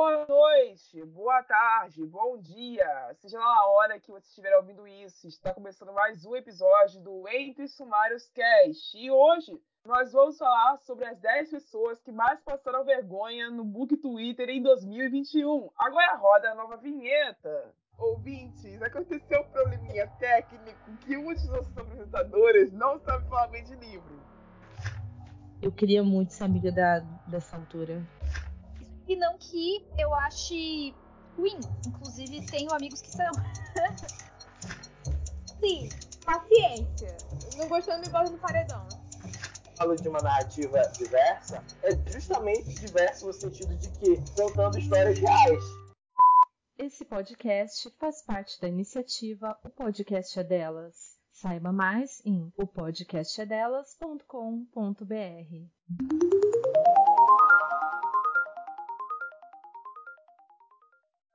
Boa noite, boa tarde, bom dia, seja lá a hora que você estiver ouvindo isso. Está começando mais um episódio do Entre Sumários Cast. E hoje nós vamos falar sobre as 10 pessoas que mais passaram vergonha no Book Twitter em 2021. Agora roda a nova vinheta. Ouvintes, aconteceu um probleminha técnico que um dos nossos apresentadores não sabe falar bem de livro. Eu queria muito ser amiga da, dessa autora e não que eu ache ruim. Inclusive, tenho amigos que são. Sim, paciência. Não gostando, me bota no paredão. Falo de uma narrativa diversa, é justamente diversa no sentido de que contando histórias reais. Esse podcast faz parte da iniciativa O Podcast é Delas. Saiba mais em opodcastedelas.com.br.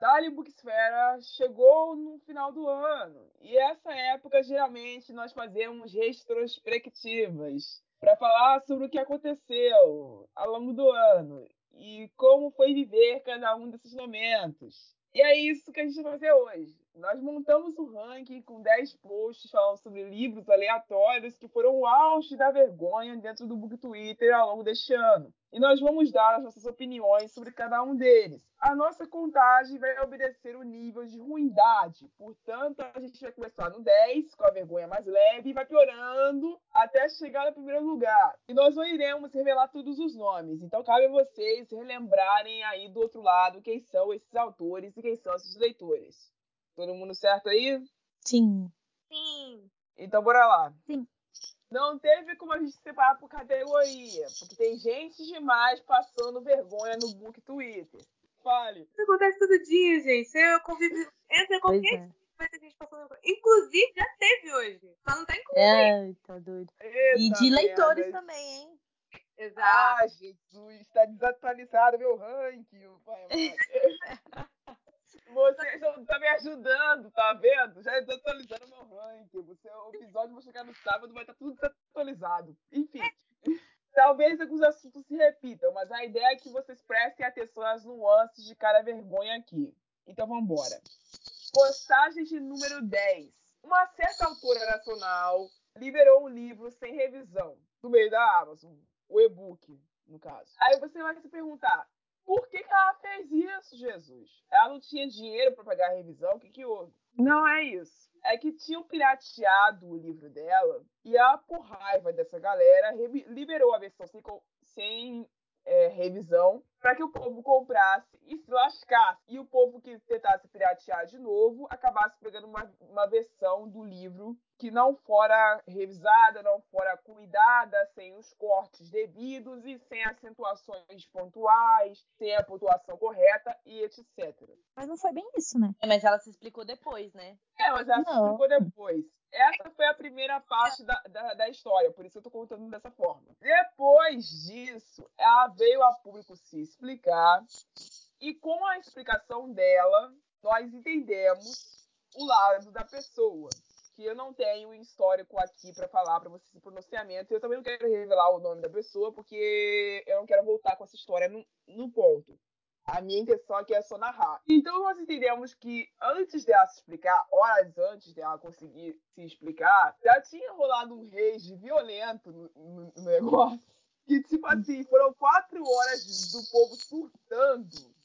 Dali Booksfera chegou no final do ano. E essa época, geralmente, nós fazemos retrospectivas para falar sobre o que aconteceu ao longo do ano e como foi viver cada um desses momentos. E é isso que a gente vai fazer hoje. Nós montamos o ranking com 10 posts falando sobre livros aleatórios que foram o auge da vergonha dentro do Book Twitter ao longo deste ano e nós vamos dar as nossas opiniões sobre cada um deles. A nossa contagem vai obedecer o nível de ruindade, portanto, a gente vai começar no 10, com a vergonha mais leve, e vai piorando até chegar no primeiro lugar. E nós não iremos revelar todos os nomes, então cabe a vocês relembrarem aí do outro lado quem são esses autores e quem são esses leitores. Todo mundo certo aí? Sim. Sim. Então bora lá. Sim. Não teve como a gente separar por categoria, porque tem gente demais passando vergonha no book Twitter. Fale. Isso acontece todo dia, gente. Eu convivo. Entra qualquer é. vai ter gente passando vergonha. Inclusive, já teve hoje. Só não tá incluído. É, tá doido. Eita e de leitores merda. também, hein? Exato. Ah, Jesus, está desatualizado meu ranking, pai. Vocês estão me ajudando, tá vendo? Já desatualizando meu ranking. Você, o episódio vai chegar no sábado, vai estar tudo desatualizado. Enfim. Talvez alguns assuntos se repitam, mas a ideia é que vocês prestem atenção às nuances de cada vergonha aqui. Então vamos embora. Postagem de número 10. Uma certa autora nacional liberou um livro sem revisão, no meio da Amazon, o e-book, no caso. Aí você vai se perguntar, por que, que ela fez isso, Jesus? Ela não tinha dinheiro para pagar a revisão? O que, que houve? Não é isso. É que tinham pirateado o livro dela e ela, por raiva dessa galera, liberou a versão sem, sem é, revisão para que o povo comprasse e se lascasse. E o povo que tentasse piratear de novo acabasse pegando uma, uma versão do livro que não fora revisada, não fora cuidada, sem os cortes devidos e sem acentuações pontuais, sem a pontuação correta e etc. Mas não foi bem isso, né? É, mas ela se explicou depois, né? É, mas ela não. se explicou depois. Essa foi a primeira parte da, da, da, história, por isso eu tô contando dessa forma. Depois disso, ela veio a público se explicar, e com a explicação dela, nós entendemos o lado da pessoa que eu não tenho histórico aqui para falar para vocês o pronunciamento. Eu também não quero revelar o nome da pessoa, porque eu não quero voltar com essa história no, no ponto. A minha intenção aqui é só narrar. Então nós entendemos que antes dela se explicar, horas antes dela conseguir se explicar, já tinha rolado um rage violento no, no, no negócio. Que, tipo assim, foram quatro horas do povo surtando,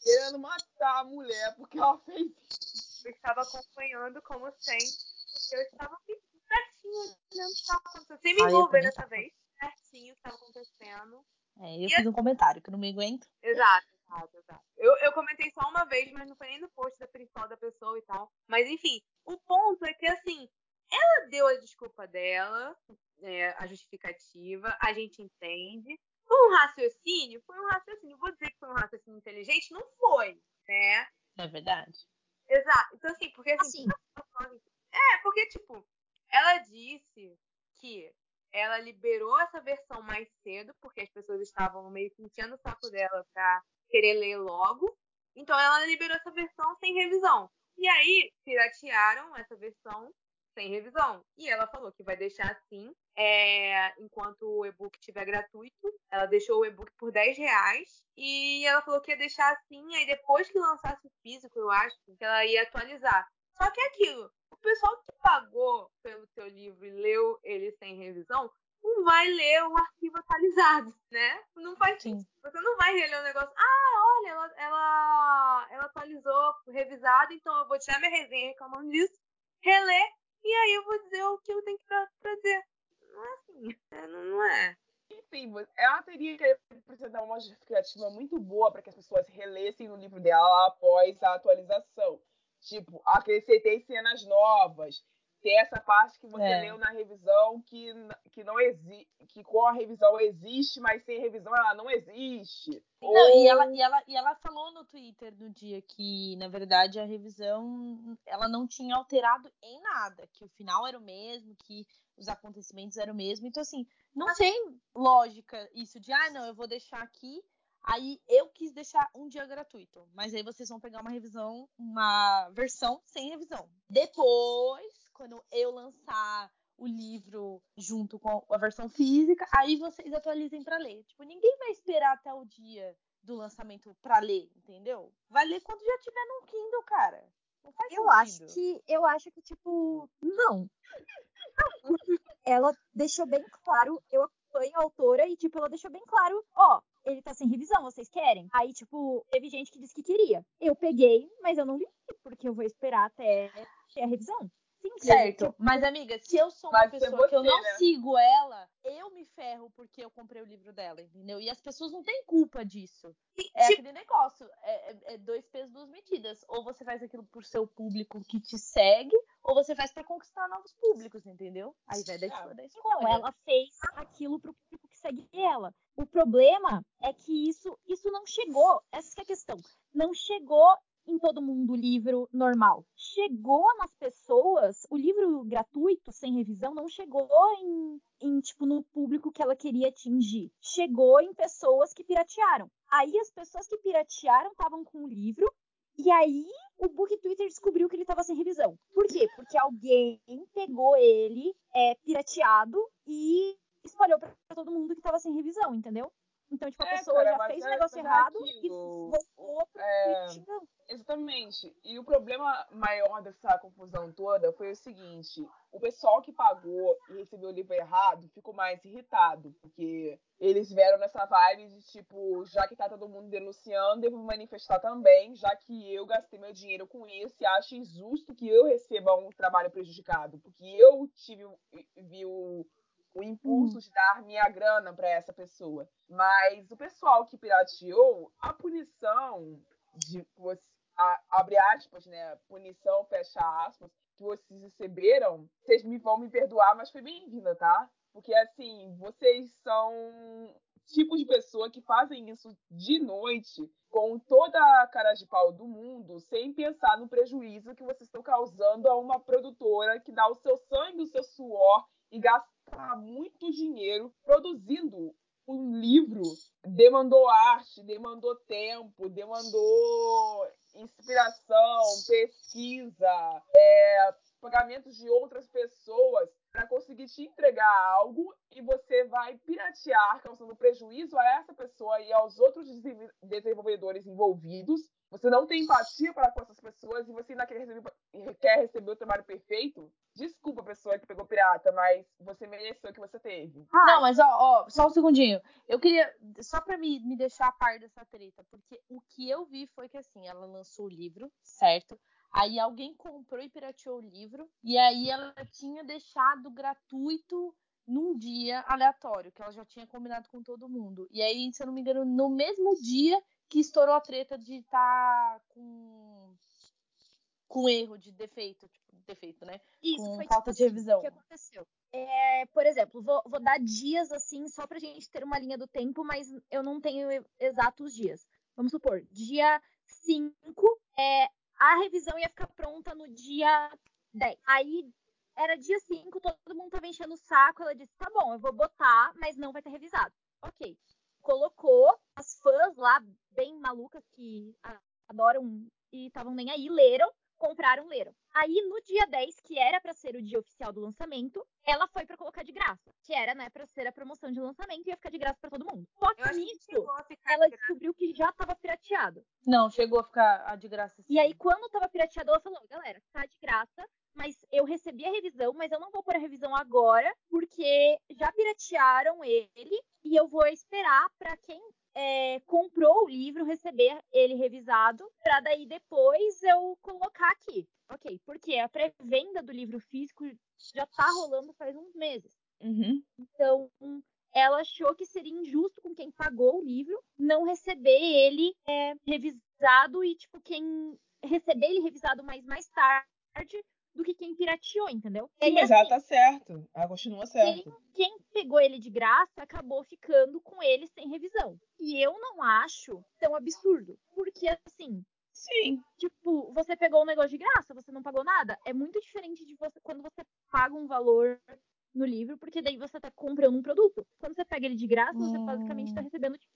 querendo matar a mulher porque ela fez isso. Eu estava acompanhando, como sempre, eu estava pertinho olhando o que estava acontecendo. Sem me envolver dessa vez. Pertinho o que estava acontecendo. É, eu e fiz um comentário que eu não me aguento. Exato, exato, exato. Eu, eu comentei só uma vez, mas não foi nem no post da principal da pessoa e tal. Mas enfim, o ponto é que assim, ela deu a desculpa dela, é, a justificativa, a gente entende. Foi um raciocínio? Foi um raciocínio. Vou dizer que foi um raciocínio inteligente? Não foi, né? É verdade. Exato. Então, assim, porque assim. assim é, porque, tipo, ela disse que ela liberou essa versão mais cedo, porque as pessoas estavam meio que enchendo o saco dela pra querer ler logo. Então ela liberou essa versão sem revisão. E aí, piratearam essa versão sem revisão. E ela falou que vai deixar assim, é, enquanto o e-book estiver gratuito. Ela deixou o e-book por 10 reais. E ela falou que ia deixar assim, aí depois que lançasse o físico, eu acho, que ela ia atualizar. Só que é aquilo, o pessoal que pagou pelo seu livro e leu ele sem revisão, não vai ler o arquivo atualizado, né? Não faz Sim. Você não vai reler o negócio. Ah, olha, ela, ela, ela atualizou, revisado, então eu vou tirar minha resenha reclamando disso, reler, e aí eu vou dizer o que eu tenho que trazer. Não é assim, né? não, não é. Enfim, ela teria que apresentar uma justificativa muito boa para que as pessoas relessem o livro dela após a atualização. Tipo, acrescentei cenas novas, ter essa parte que você É. leu na revisão que, que não existe, que com a revisão existe, mas sem revisão ela não existe. Não, Ou- e, ela, e, ela, e ela falou no Twitter no dia que, na verdade, a revisão ela não tinha alterado em nada, que o final era o mesmo, que os acontecimentos eram o mesmo. Então, assim, não tem lógica isso de, ah, não, eu vou deixar aqui. Aí eu quis deixar um dia gratuito, mas aí vocês vão pegar uma revisão, uma versão sem revisão. Depois, quando eu lançar o livro junto com a versão física, aí vocês atualizem pra ler. Tipo, ninguém vai esperar até o dia do lançamento pra ler, entendeu? Vai ler quando já tiver no Kindle, cara. Não faz Eu acho sentido. que eu acho que tipo não. ela deixou bem claro, eu acompanho a autora e tipo ela deixou bem claro, ó, ele tá sem revisão, vocês querem? Aí tipo, teve gente que disse que queria. Eu peguei, mas eu não li porque eu vou esperar até ter a revisão. Simples. Certo, mas amiga, se eu sou uma Vai pessoa que eu você, não né? sigo ela, eu me ferro porque eu comprei o livro dela, entendeu? E as pessoas não têm culpa disso. É tipo- aquele negócio, é, é- é dois pesos, duas medidas. Ou você faz aquilo por seu público que te segue, ou você faz pra conquistar novos públicos, entendeu? Aí vai da, Ah, da Não, escolha. ela fez aquilo pro público segue ela. O problema é que isso, isso não chegou. Essa é a questão. Não chegou em todo mundo o livro normal. Chegou nas pessoas, o livro gratuito, sem revisão, não chegou em, em, tipo, no público que ela queria atingir. Chegou em pessoas que piratearam. Aí as pessoas que piratearam estavam com o livro, e aí o Book Twitter descobriu que ele estava sem revisão. Por quê? Porque alguém pegou ele é, pirateado e espalhou pra todo mundo que estava sem revisão, entendeu? Então, tipo, a É, pessoa cara, já fez o é- negócio errado e voltou pro É. Exatamente. E o problema maior dessa confusão toda foi o seguinte: o pessoal que pagou e recebeu o livro errado ficou mais irritado, porque eles vieram nessa vibe de tipo, já que tá todo mundo denunciando, eu vou manifestar também, já que eu gastei meu dinheiro com isso e acho injusto que eu receba um trabalho prejudicado, porque eu tive vi o, o impulso de dar minha grana para essa pessoa. Mas o pessoal que pirateou, a punição de você a- abre aspas, né? Punição, fecha aspas, que vocês receberam, vocês me vão me perdoar, mas foi bem-vinda, tá? Porque assim, vocês são tipos de pessoa que fazem isso de noite com toda a cara de pau do mundo, sem pensar no prejuízo que vocês estão causando a uma produtora que dá o seu sangue, o seu suor e gasta muito dinheiro produzindo um livro demandou arte, demandou tempo, demandou inspiração, pesquisa, é, pagamentos de outras pessoas para conseguir te entregar algo e você vai piratear, causando prejuízo a essa pessoa e aos outros desenvol- desenvolvedores envolvidos. Você não tem empatia para com essas pessoas e você ainda quer receber, quer receber o trabalho perfeito. Desculpa, pessoa que pegou pirata, mas você mereceu o que você teve. Não, mas ó, ó, só um segundinho. Eu queria, só pra me, me deixar a par dessa treta, porque o que eu vi foi que assim, ela lançou o livro, certo? Aí alguém comprou e pirateou o livro, e aí ela tinha deixado gratuito num dia aleatório, que ela já tinha combinado com todo mundo. E aí, se eu não me engano, no mesmo dia que estourou a treta de estar com com erro de defeito, tipo, defeito, né? Isso, com foi falta tipo de assim, revisão. O que aconteceu? É, por exemplo, vou, vou dar dias assim, só pra gente ter uma linha do tempo, mas eu não tenho exatos dias. Vamos supor, dia 5, é, a revisão ia ficar pronta no dia 10. Aí era dia 5, todo mundo tava enchendo o saco. Ela disse: tá bom, eu vou botar, mas não vai ter revisado. Ok. Colocou, as fãs lá, bem malucas, que adoram e estavam nem aí, leram compraram, leram. Aí no dia 10, que era pra ser o dia oficial do lançamento, ela foi pra colocar de graça, que era, né, pra ser a promoção de lançamento e ia ficar de graça pra todo mundo. Só que nisso, ela descobriu que já tava pirateado. Não, chegou a ficar a de graça sim. E aí, quando tava pirateado, ela falou: galera, tá de graça, mas eu recebi a revisão, mas eu não vou pôr a revisão agora, porque já piratearam ele e eu vou esperar pra quem é, comprou o livro receber ele revisado, pra daí depois eu colocar aqui. Ok, porque a pré-venda do livro físico já tá rolando faz uns meses. Uhum. Então, ela achou que seria injusto com quem pagou o livro não receber ele é, revisado e, tipo, quem receber ele revisado mais mais tarde do que quem pirateou, entendeu? Sim, E, mas ela tá certo. Ela continua certa. quem pegou ele de graça acabou ficando com ele sem revisão. E eu não acho tão absurdo. Porque, assim, Sim. tipo, você pegou um negócio de graça, você não pagou nada. É muito diferente de você quando você paga um valor no livro, porque daí você tá comprando um produto. Quando você pega ele de graça, você Hum. basicamente tá recebendo tipo,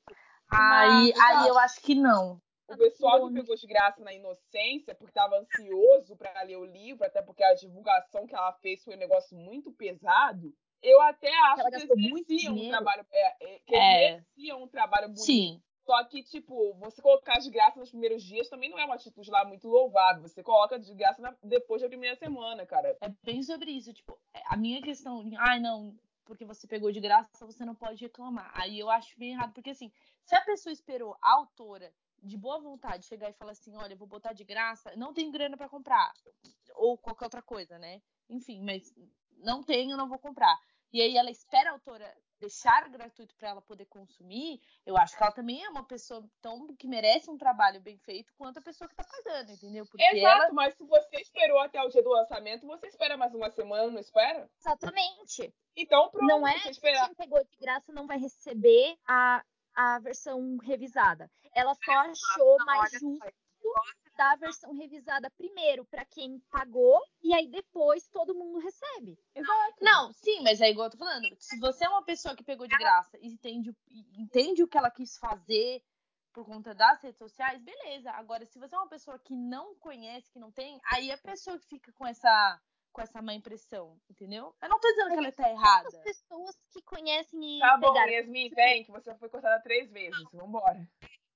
Aí, aí eu acho que não. O pessoal que pegou de graça na inocência, porque tava ansioso pra ler o livro, até porque a divulgação que ela fez foi um negócio muito pesado. Eu até acho que eles mereciam um trabalho. É, é, que É. mereciam um trabalho bonito. Sim. Só que, tipo, você colocar de graça nos primeiros dias também não é uma atitude lá muito louvável. Você coloca de graça na- depois da primeira semana, cara. É bem sobre isso. Tipo, a minha questão, ai não, porque você pegou de graça, você não pode reclamar. Aí eu acho bem errado, porque assim, se a pessoa esperou a autora de boa vontade chegar e falar assim, olha, eu vou botar de graça, não tenho grana pra comprar, ou qualquer outra coisa, né? Enfim, mas não tenho, não vou comprar. E aí ela espera a autora deixar gratuito pra ela poder consumir, eu acho que ela também é uma pessoa tão que merece um trabalho bem feito quanto a pessoa que tá pagando, entendeu? Porque Exato, ela mas se você esperou até o dia do lançamento, você espera mais uma semana, não espera? exatamente. Então, pronto, Não é esperar. quem pegou de graça não vai receber a, a versão revisada. Ela só achou Não, mais justo só. dar a versão revisada primeiro pra quem pagou e aí depois todo mundo recebe. Exato. Não, sim, mas é igual eu tô falando. Se você é uma pessoa que pegou de graça e entende, o- entende o que ela quis fazer por conta das redes sociais, beleza. Agora, se você é uma pessoa que não conhece, que não tem, aí a pessoa que fica com essa, com essa má impressão, entendeu? Eu não tô dizendo que ela tá As errada. pessoas que conhecem e Tá bom, pegaram. Yasmin, vem, que você foi cortada três vezes. Vambora.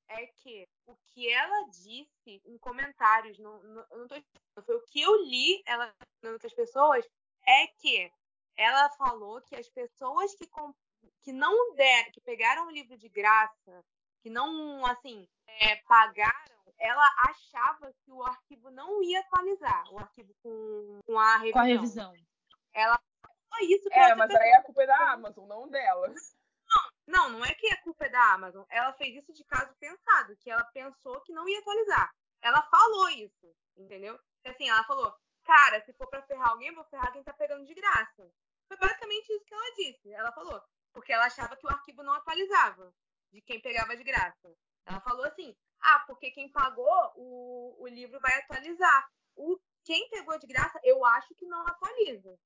é que o que ela disse em comentários, não, não, eu não tô dizendo, foi o que eu li ela falando outras pessoas, é que ela falou que as pessoas que, que não deram, que pegaram o livro de graça, que não, assim, é, pagaram, ela achava que o arquivo não ia atualizar, o arquivo com, com a revisão. Com a revisão. Só isso pra É, mas pessoa. aí a culpa é da Amazon, não dela. Não, não é que a culpa é da Amazon. Ela fez isso de caso pensado, que ela pensou que não ia atualizar. Ela falou isso, entendeu? Assim, ela falou, cara, se for pra ferrar alguém, eu vou ferrar quem tá pegando de graça. Foi basicamente isso que ela disse. Ela falou, porque ela achava que o arquivo não atualizava de quem pegava de graça. Ela falou assim, ah, porque quem pagou, o, o livro vai atualizar. O, quem pegou de graça, eu acho que não atualiza.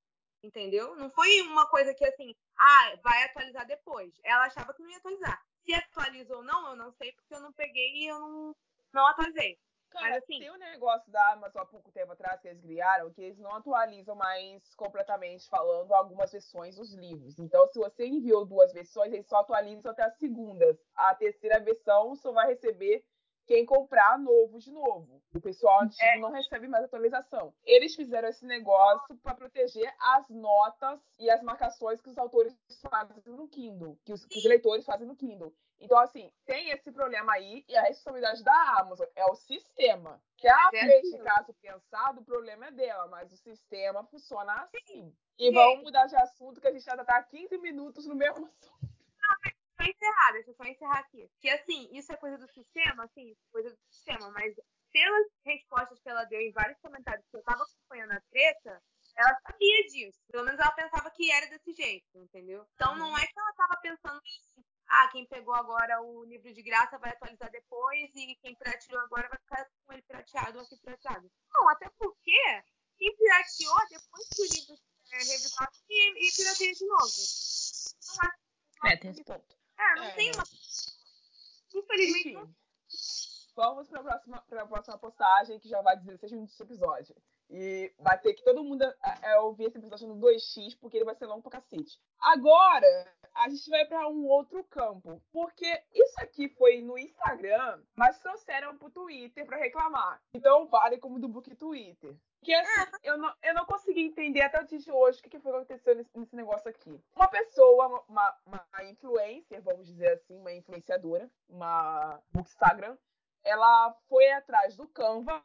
Entendeu? Não foi uma coisa que assim, ah, vai atualizar depois. Ela achava que não ia atualizar. Se atualiza ou não, eu não sei, porque eu não peguei e eu não, não atualizei. Cara, Mas, assim- tem um negócio da Amazon há pouco tempo atrás que eles criaram, que eles não atualizam mais completamente falando algumas versões dos livros. Então, se você enviou duas versões, eles só atualizam até as segundas. A terceira versão só vai receber quem comprar novo de novo. O pessoal antigo É. não recebe mais atualização. Eles fizeram esse negócio para proteger as notas e as marcações que os autores fazem no Kindle, que os, que os leitores fazem no Kindle. Então, assim, tem esse problema aí, e a responsabilidade da Amazon é o sistema. Que a é fez de aquilo. caso pensado, o problema é dela, mas o sistema funciona assim. E vamos mudar de assunto, que a gente já tá há 15 minutos no mesmo assunto. Só encerrar, deixa eu só encerrar aqui. Que assim, isso é coisa do sistema, assim, coisa do sistema, mas pelas respostas que ela deu em vários comentários que eu tava acompanhando a treta, ela sabia disso. Pelo menos ela pensava que era desse jeito, entendeu? Então não é que ela tava pensando em, ah, quem pegou agora o livro de graça vai atualizar depois e quem pirateou agora vai ficar com ele pirateado ou aqui pirateado. Não, até porque quem pirateou depois que o livro é revisado e, e pirateia de novo. Não acho É, tem esse ponto. É, não É, tem uma. Infelizmente, não vamos para a próxima próxima, pra próxima postagem, que já vai 16 minutos do episódio. E vai ter que todo mundo é, ouvir esse episódio no 2x, porque ele vai ser longo pra cacete. Agora, a gente vai para um outro campo. Porque isso aqui foi no Instagram, mas trouxeram pro Twitter para reclamar. Então vale como do book Twitter. Que assim, eu não, eu não consegui entender até o dia de hoje o que, que foi que aconteceu nesse, nesse negócio aqui. Uma pessoa, uma, uma influencer, vamos dizer assim, uma influenciadora, uma bookstagram, ela foi atrás do Canva,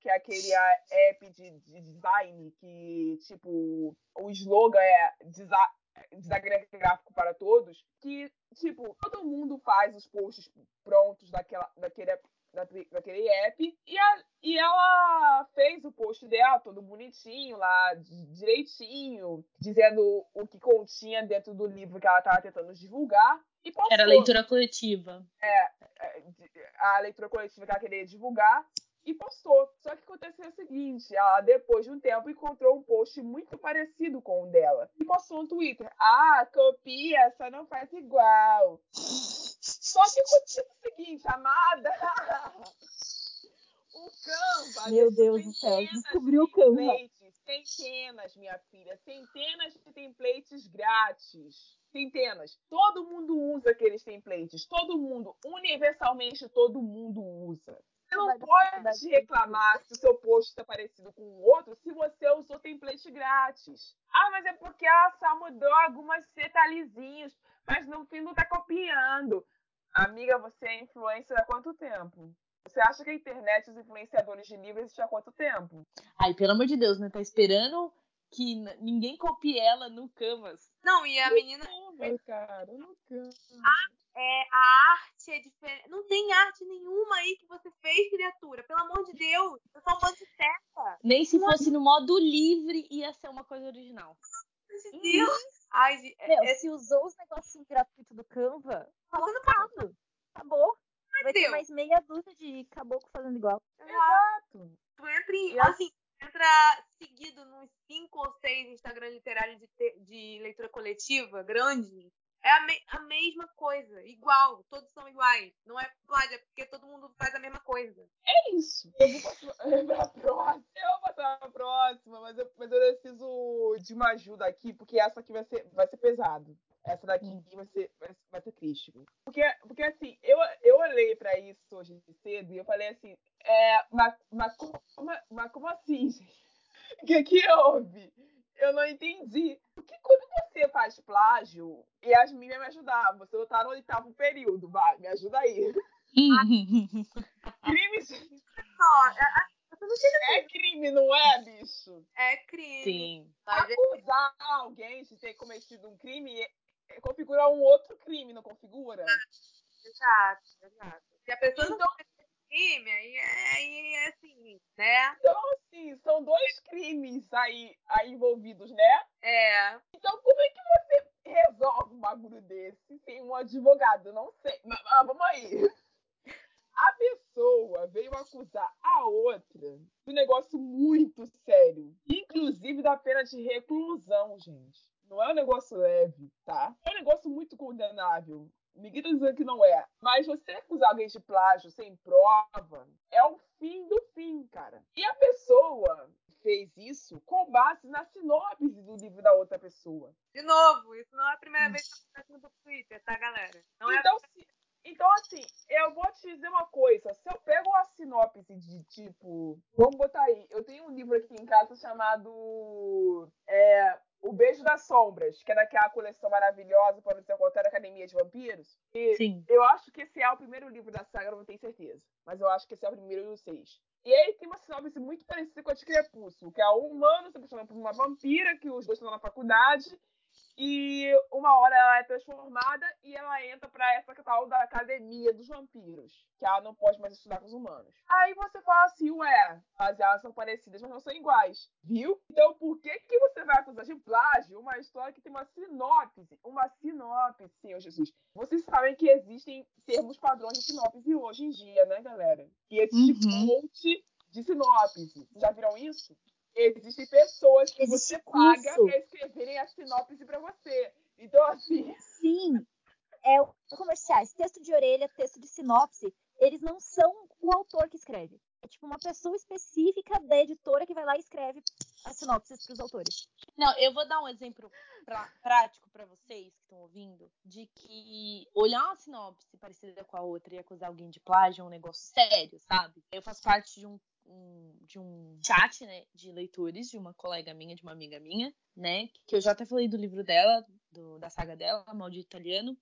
que é aquele app de, de design que, tipo, o slogan é design gráfico para todos, que, tipo, todo mundo faz os posts prontos daquela, daquele, daquele app, e, a, e ela fez o post dela todo bonitinho lá, direitinho, dizendo o que continha dentro do livro que ela estava tentando divulgar, e postou. Era leitura coletiva. É, é a leitura coletiva que ela queria divulgar e postou. Só que aconteceu o seguinte: ela, depois de um tempo, encontrou um post muito parecido com o dela. E postou no Twitter: Ah, copia, só não faz igual. Só que aconteceu o seguinte, amada. o Canva. Meu Deus do céu, descobriu o Canva. Centenas, minha filha, centenas de templates grátis. Centenas. Todo mundo usa aqueles templates. Todo mundo, universalmente, todo mundo usa. Você não pode reclamar se o seu post está parecido com o outro se você usou template grátis. Ah, mas é porque ela só mudou algumas detalhezinhos, mas no fim não está copiando. Amiga, você é influencer há quanto tempo? Você acha que a internet, os influenciadores de livros existem há quanto tempo? Ai, pelo amor de Deus, né? Tá esperando que ninguém copie ela no Canvas. Não, e a menina. Canvas, cara, no Canvas. Ah, é, a arte é diferente. Não tem arte nenhuma aí que você fez, criatura. Pelo amor de Deus. É só um monte de testa. Nem se fosse no modo livre ia ser uma coisa original. Meu Deus. Ai, Meu, é... se usou os negocinhos gratuitos do Canva, falando errado. Acabou. Vai ter mais meia dúzia de caboclo fazendo igual. Exato. Tu entra em, assim, entra seguido nos cinco ou seis Instagram literários de, te, de leitura coletiva grande é a, me a mesma coisa, igual, todos são iguais. Não é plágio, é porque todo mundo faz a mesma coisa. É isso. Eu vou pra próxima. Eu vou passar pra próxima, mas eu, mas eu preciso de uma ajuda aqui, porque essa aqui vai ser, vai ser pesado. Essa daqui vai ser, vai, vai ser triste. Porque, porque assim, eu, eu olhei pra isso hoje cedo e eu falei assim, é, mas, mas, mas, mas como assim, gente? O que, que houve? Eu não entendi. Porque quando você faz plágio, e as meninas me ajudavam, você tá no oitavo período, vai, me ajuda aí. Crimes. É crime, não é, bicho? É crime. Sim. Acusar alguém de ter cometido um crime é, configura um outro crime, não configura? Exato, exato. Se a pessoa então, não crime, aí, aí é assim, né? Então, assim, são dois crimes aí, aí envolvidos, né? É. Então, como é que você resolve um bagulho desse sem um advogado? Não sei. Mas, mas vamos aí. A pessoa veio acusar a outra de um negócio muito sério. Inclusive da pena de reclusão, gente. Não é um negócio leve, tá? É um negócio muito condenável. Ninguém tá dizendo que não é. Mas você acusar alguém de plágio sem prova é o fim do fim, cara. E a pessoa fez isso com base na sinopse do livro da outra pessoa. De novo, isso não é a primeira vez que acontece no Twitter, tá, galera? Não é então, se, então, assim, eu vou te dizer uma coisa. Se eu pego uma sinopse de tipo. Vamos botar aí. Eu tenho um livro aqui em casa chamado. É, o Beijo das Sombras, que é daquela coleção maravilhosa para você encontrar Academia de Vampiros. E Sim. eu acho que esse é o primeiro livro da saga, não tenho certeza. Mas eu acho que esse é o primeiro dos seis. E aí tem uma sinopse muito parecida com a de Crepúsculo, que é um humano se apaixonando por uma vampira, que os dois estão na faculdade, e uma hora ela é transformada e ela entra para essa tal da academia dos vampiros, que ela não pode mais estudar com os humanos. Aí você fala assim, ué, as elas são parecidas, mas não são iguais, viu? Então por que que você vai acusar de plágio uma história que tem uma sinopse? Uma sinopse, Senhor Jesus. Vocês sabem que existem termos padrões de sinopse hoje em dia, né, galera? E existe uhum. um monte de sinopse. Já viram isso? Existem pessoas que Existe você curso. paga para escreverem a sinopse para você. Então, assim. Sim. É, comerciais, texto de orelha, texto de sinopse, eles não são o autor que escreve. É tipo uma pessoa específica da editora que vai lá e escreve as sinopses para os autores. Não, eu vou dar um exemplo pra- prático pra vocês que estão ouvindo, de que olhar uma sinopse parecida com a outra e acusar alguém de plágio é um negócio sério, sabe? Eu faço parte de um, um- de um chat, né, de leitores de uma colega minha, de uma amiga minha, né, que eu já até falei do livro dela, do- da saga dela, Maldito Italiano,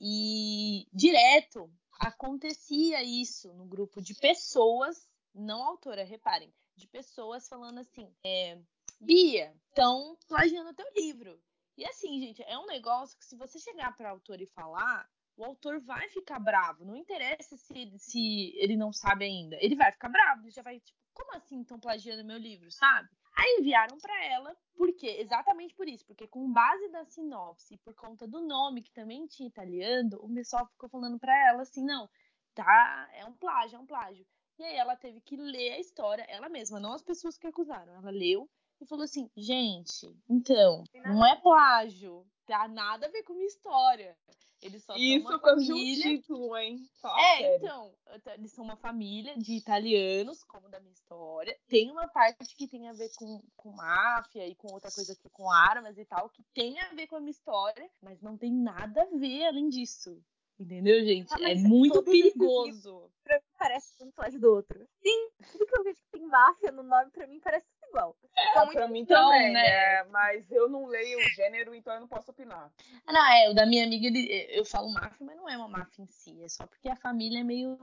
e direto acontecia isso no grupo de pessoas, não autora, reparem, de pessoas falando assim, é, Bia, estão plagiando teu livro. E assim, gente, é um negócio que se você chegar para autor e falar, o autor vai ficar bravo. Não interessa se, ele- se ele não sabe ainda. Ele vai ficar bravo. Ele já vai, tipo, como assim estão plagiando meu livro, sabe? Aí enviaram para ela, por quê? Exatamente por isso. Porque com base da sinopse e por conta do nome, que também tinha italiano, o pessoal ficou falando para ela assim, não, tá, é um plágio, é um plágio. E aí ela teve que ler a história, ela mesma, não as pessoas que acusaram. Ela leu e falou assim: gente, então, não é plágio, tá nada a ver com minha história. Eles só Isso são uma um família. título, hein? Fala É, sério. então, eles são uma família de italianos, como da minha história. Tem uma parte que tem a ver com, com máfia e com outra coisa aqui, com armas e tal, que tem a ver com a minha história, mas não tem nada a ver além disso. Entendeu, gente? Ah, É mas muito perigoso. Pra mim parece um plágio do outro. Sim, tudo que eu vejo que tem máfia no nome, pra mim parece igual. É, pra mim então, também, né? né? Mas eu não leio o gênero, então eu não posso opinar. Ah, Não, é, o da minha amiga, ele, eu falo máfia, mas não é uma máfia em si. É só porque a família é meio.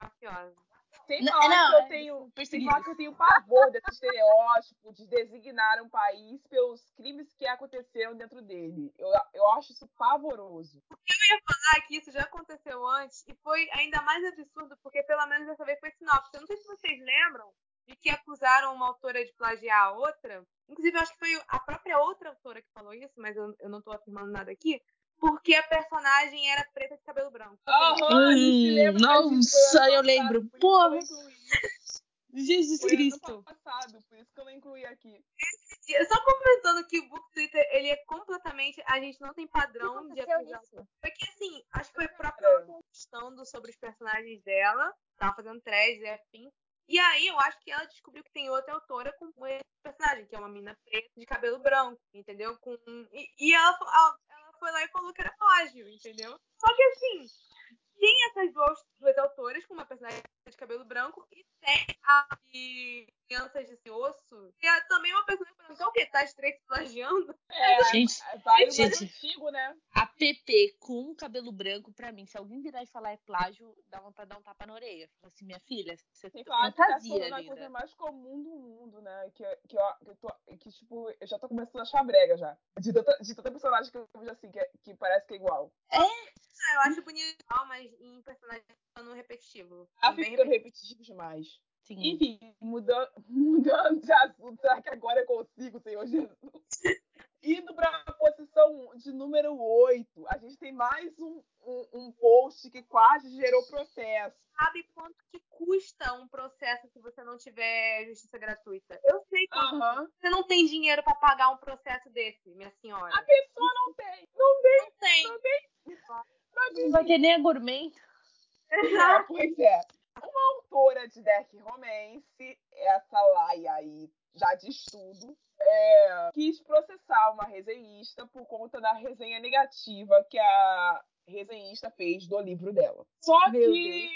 Mafiosa. Tem Não, falar não, que eu é, tenho. Tem falar que eu tenho pavor desse estereótipo de designar um país pelos crimes que aconteceram dentro dele. Eu, eu acho isso pavoroso. Ah, que isso já aconteceu antes e foi ainda mais absurdo porque pelo menos dessa vez foi sinopse. Eu não sei se vocês lembram de que acusaram uma autora de plagiar a outra. Inclusive, eu acho que foi a própria outra autora que falou isso, mas eu, eu não tô afirmando nada aqui. Porque a personagem era preta de cabelo branco. Gente Hum, nossa, eu lembro. Porra. incluí. Jesus Foi Cristo. passado, por isso que eu não incluí aqui. E Só comentando que o book Twitter, ele é completamente. A gente não tem padrão de aconteceu acusar. nisso? Foi que assim, acho que foi a É. própria postando sobre os personagens dela, tava fazendo threads e afim. E aí eu acho que ela descobriu que tem outra autora com esse personagem, que é uma mina preta de cabelo branco, entendeu? Com... E, e ela, ela, foi lá e falou que era plágio, entendeu? Só que assim, tem essas duas, duas autoras com uma personagem de cabelo branco e tem a de Crianças de Osso, que é também uma personagem branca. Então o quê? Tá as três se plagiando? É, Gente, vai no mais gente. antigo, né? A PP com cabelo branco, pra mim, se alguém virar e falar é plágio, dá vontade de dar um tapa na orelha. Fala assim, minha filha, você Tem que que tá se fantasia, tornando a coisa linda. mais comum do mundo, né? Que, que, eu, que, eu tô, que, tipo, eu já tô começando a achar brega já. De tanta, de tanta personagem que eu vejo assim, que, é- que parece que é igual. Ah, eu acho bonito, mas em personagem ficando repetitivo. Bem ficando repetitivo demais. Sim. Enfim, mudando, mudando de assunto, será que agora eu consigo, Senhor Jesus? Indo pra posição de número 8, a gente tem mais um, um, um post que quase gerou processo. sabe quanto que custa um processo se você não tiver justiça gratuita? Eu sei quanto. Aham. Você não tem dinheiro pra pagar um processo desse, minha senhora. A pessoa não tem. Não tem. Não tem. Não tem. Mas, Não vai ter nem argumento. É, pois é. Uma autora de Dark Romance, essa Laia aí, já de estudo, é, quis processar uma resenhista por conta da resenha negativa que a resenhista fez do livro dela. Só Meu que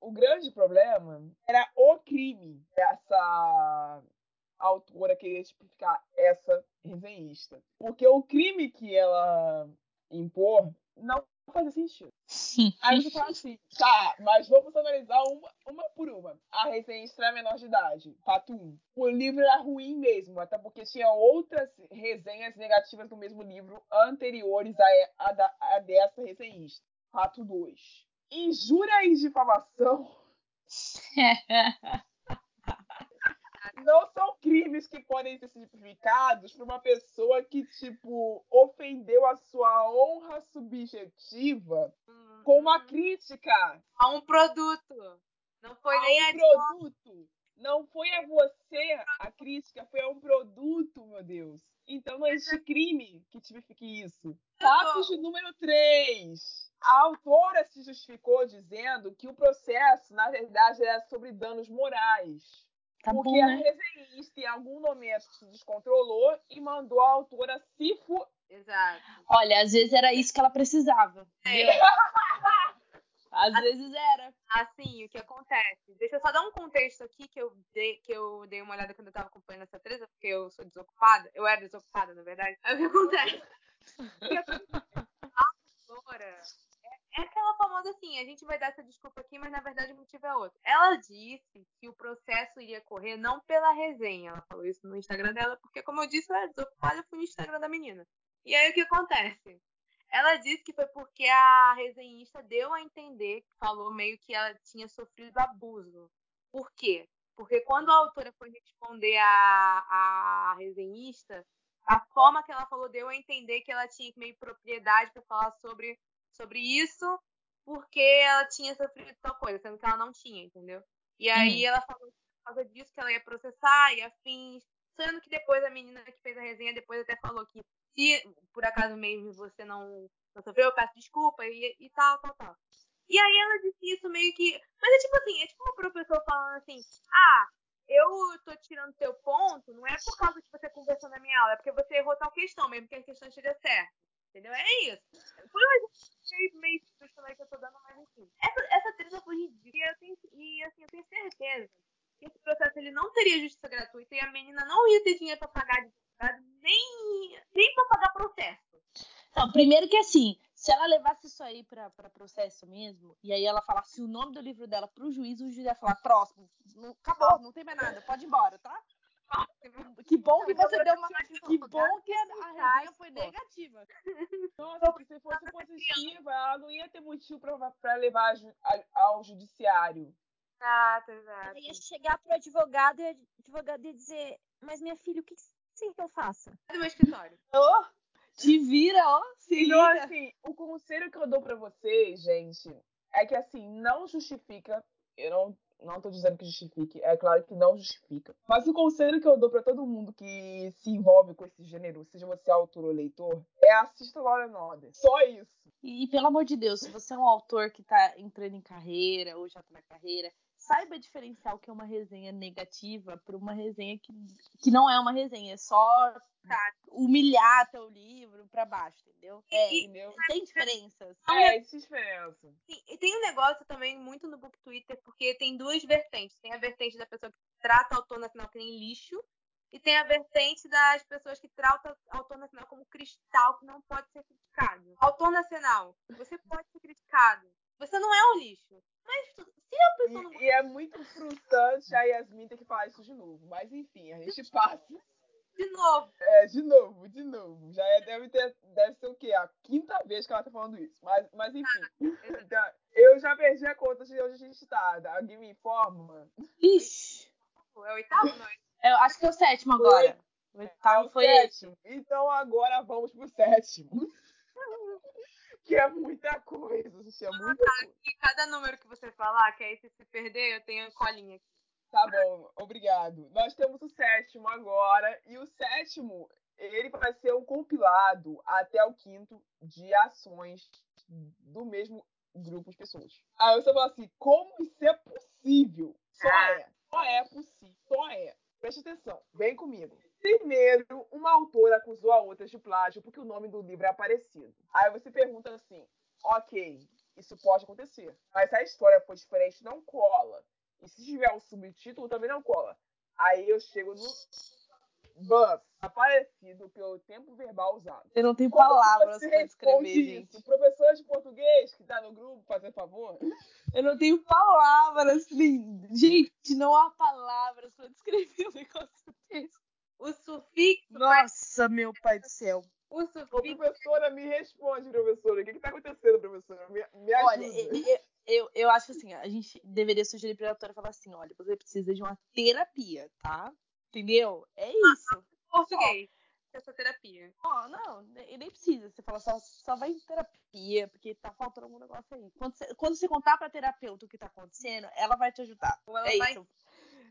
o grande problema era o crime dessa autora querer tipificar essa resenhista. Porque o crime que ela impor não fazia sentido. Aí você fala assim, tá, mas vamos analisar uma, uma por uma. A resenha é menor de idade, fato 1. O livro era ruim mesmo, até porque tinha outras resenhas negativas do mesmo livro anteriores a, a, da- a dessa resenhista. Fato 2. Injúria e difamação que podem ser tipificados por uma pessoa que, tipo, ofendeu a sua honra subjetiva com uma crítica A um produto. Não foi a nem a um produto. Não foi a você a crítica, foi a um produto, meu Deus. Então não existe crime que tipifique isso. Fatos de número 3. A autora se justificou dizendo que o processo, na verdade, era sobre danos morais. Tá porque bom, a né? resenhista, em algum momento, se descontrolou e mandou a autora se fu... Exato. Olha, às vezes era isso que ela precisava. É. Às vezes era. Assim, o que acontece? Deixa eu só dar um contexto aqui que eu dei, que eu dei uma olhada quando eu tava acompanhando essa treta, porque eu sou desocupada. Eu era desocupada, na verdade. Aí o que acontece? O que acontece? A autora é, é aquela famosa assim, a gente vai dar essa desculpa aqui, mas na verdade o motivo é outro. Ela disse que o processo iria correr não pela resenha. Ela falou isso no Instagram dela, porque, como eu disse, eu era desocupada, fui no Instagram da menina. E aí o que acontece? Ela disse que foi porque a resenhista deu a entender, falou meio que ela tinha sofrido abuso. Por quê? Porque quando a autora foi responder a, a resenhista, a forma que ela falou deu a entender que ela tinha meio propriedade para falar sobre, sobre isso, porque ela tinha sofrido tal coisa, sendo que ela não tinha, entendeu? E aí ela falou que por causa disso que ela ia processar e afins, sendo que depois a menina que fez a resenha depois até falou que se por acaso mesmo você não, não sofreu, eu peço desculpa e, e tal, tal, tal. E aí ela disse isso meio que. Mas é tipo assim, é tipo uma professora falando assim, ah, eu tô tirando teu ponto, não é por causa que você conversou na minha aula, é porque você errou tal questão, mesmo que a questão esteja certa. Entendeu? É isso. Foi um exemplo meio justo que eu tô dando, mas enfim. Essa, essa treta foi ridícula e, eu tenho, assim, eu tenho certeza que esse processo ele não teria justiça gratuita e a menina não ia ter dinheiro pra pagar advogado, nem, nem pra pagar processo. Não, primeiro que assim, se ela levasse isso aí pra processo mesmo, e aí ela falasse o nome do livro dela pro juiz, o juiz ia falar, próximo, acabou, não tem mais nada, pode ir embora, tá? Que bom que você deu uma. Que bom que a, resenha foi negativa. Nossa, porque se fosse positiva, ela não ia ter motivo pra, pra levar ao judiciário. Exato, exato. Ela ia chegar pro advogado e o advogado ia dizer, mas minha filha, o que você quer que eu faça? do meu escritório. Oh, Te vira, ó, se Então, liga. assim, o conselho que eu dou pra vocês, gente, é que, assim, não justifica. Eu não, não tô dizendo que justifique, é claro que não justifica. Mas o conselho que eu dou pra todo mundo que se envolve com esse gênero, seja você autor ou leitor, é assista Law and Order. Só isso. E, pelo amor de Deus, se você é um autor que tá entrando em carreira ou já tá na carreira, saiba diferenciar o que é uma resenha negativa para uma resenha que, que não é uma resenha, é só Tá. humilhar teu livro pra baixo, entendeu? É, E- Entendeu? tem diferenças. É, existe diferença. Sim, e tem um negócio também muito no Book Twitter, porque tem duas vertentes. Tem a vertente da pessoa que trata autor nacional que nem lixo, e tem a vertente das pessoas que tratam autor nacional como cristal, que não pode ser criticado. Autor nacional, você pode ser criticado. Você não é um lixo. Mas tu- se a pessoa não E, e é muito frustrante a Yasmin ter que falar isso de novo. Mas enfim, a gente passa. de novo, É, de novo, de novo. Já é- deve, ter, deve ser o quê? A quinta vez que ela tá falando isso. Mas, mas enfim. Então, Eu já perdi a conta de onde a gente tá. Alguém me informa? Ixi, é o oitavo, não é? eu acho que é o sétimo agora. O oitavo o foi esse. sétimo. Então agora vamos pro sétimo. que é muita coisa, gente. É muita coisa. E cada número que você falar, que aí se se perder, eu tenho a colinha aqui. Tá bom, obrigado. Nós temos o sétimo agora. E o sétimo, ele vai ser um compilado até o quinto de ações do mesmo grupo de pessoas. Aí você fala assim, como isso é possível? Só é. Só é possível. Só é. Preste atenção, vem comigo. Primeiro, uma autora acusou a outra de plágio porque o nome do livro é parecido. Aí você pergunta assim, ok, isso pode acontecer. Mas se a história for diferente, não cola. E se tiver um subtítulo, também não cola. Aí eu chego no bus, aparecido pelo tempo verbal usado. Eu não tenho Como palavras responde descrever, isso? gente. O professor de português que tá no grupo, fazer favor? Eu não tenho palavras. Gente, não há palavras pra descrever um negócio desse. O sufixo, vai- Nossa, meu pai do céu. o Ô, sufixo professora, me responde, professora. O que que tá acontecendo, professora? Me, me ajuda. Olha, eu, eu, eu, acho assim, a gente deveria sugerir pra autora falar assim, olha, você precisa de uma terapia, tá? Entendeu? É isso. português. Essa terapia. Ó, não, ne- nem precisa. Você fala só, só vai em terapia, porque tá faltando algum negócio aí. Quando você, quando você contar pra terapeuta o que tá acontecendo, ela vai te ajudar. Ou ela É vai. isso.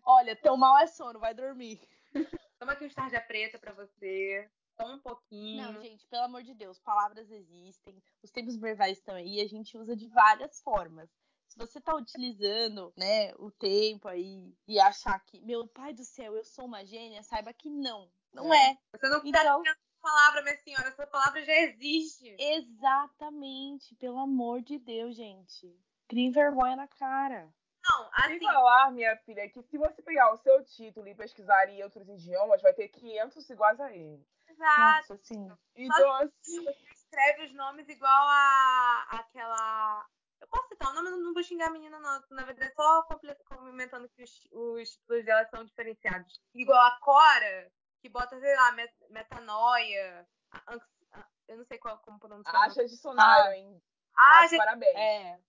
Olha, teu mal é sono, vai dormir. Toma aqui um tarja preta pra você. só um pouquinho. Não, gente, pelo amor de Deus, palavras existem, os tempos verbais estão aí, a gente usa de várias formas. Se você tá utilizando, né, o tempo aí e achar que, meu pai do céu, eu sou uma gênia, saiba que não. Não é. Você não tá Então- essa palavra, minha senhora. Essa palavra já existe. Exatamente, pelo amor de Deus, gente. Criem vergonha na cara. Não, Sem assim, falar, minha filha, que se você pegar o seu título e pesquisar em outros idiomas, vai ter 500 iguais a ele. exato. Nossa, assim. Então, assim, Você escreve os nomes igual a aquela. Eu posso citar o nome, não vou xingar a menina, não. Na verdade, só complementando que os, os títulos dela são diferenciados. Igual a Cora, que bota, sei lá, met- metanoia. Eu não sei qual, como pronunciar. acha dicionário, Ah. hein? Ah, gente, parabéns. É.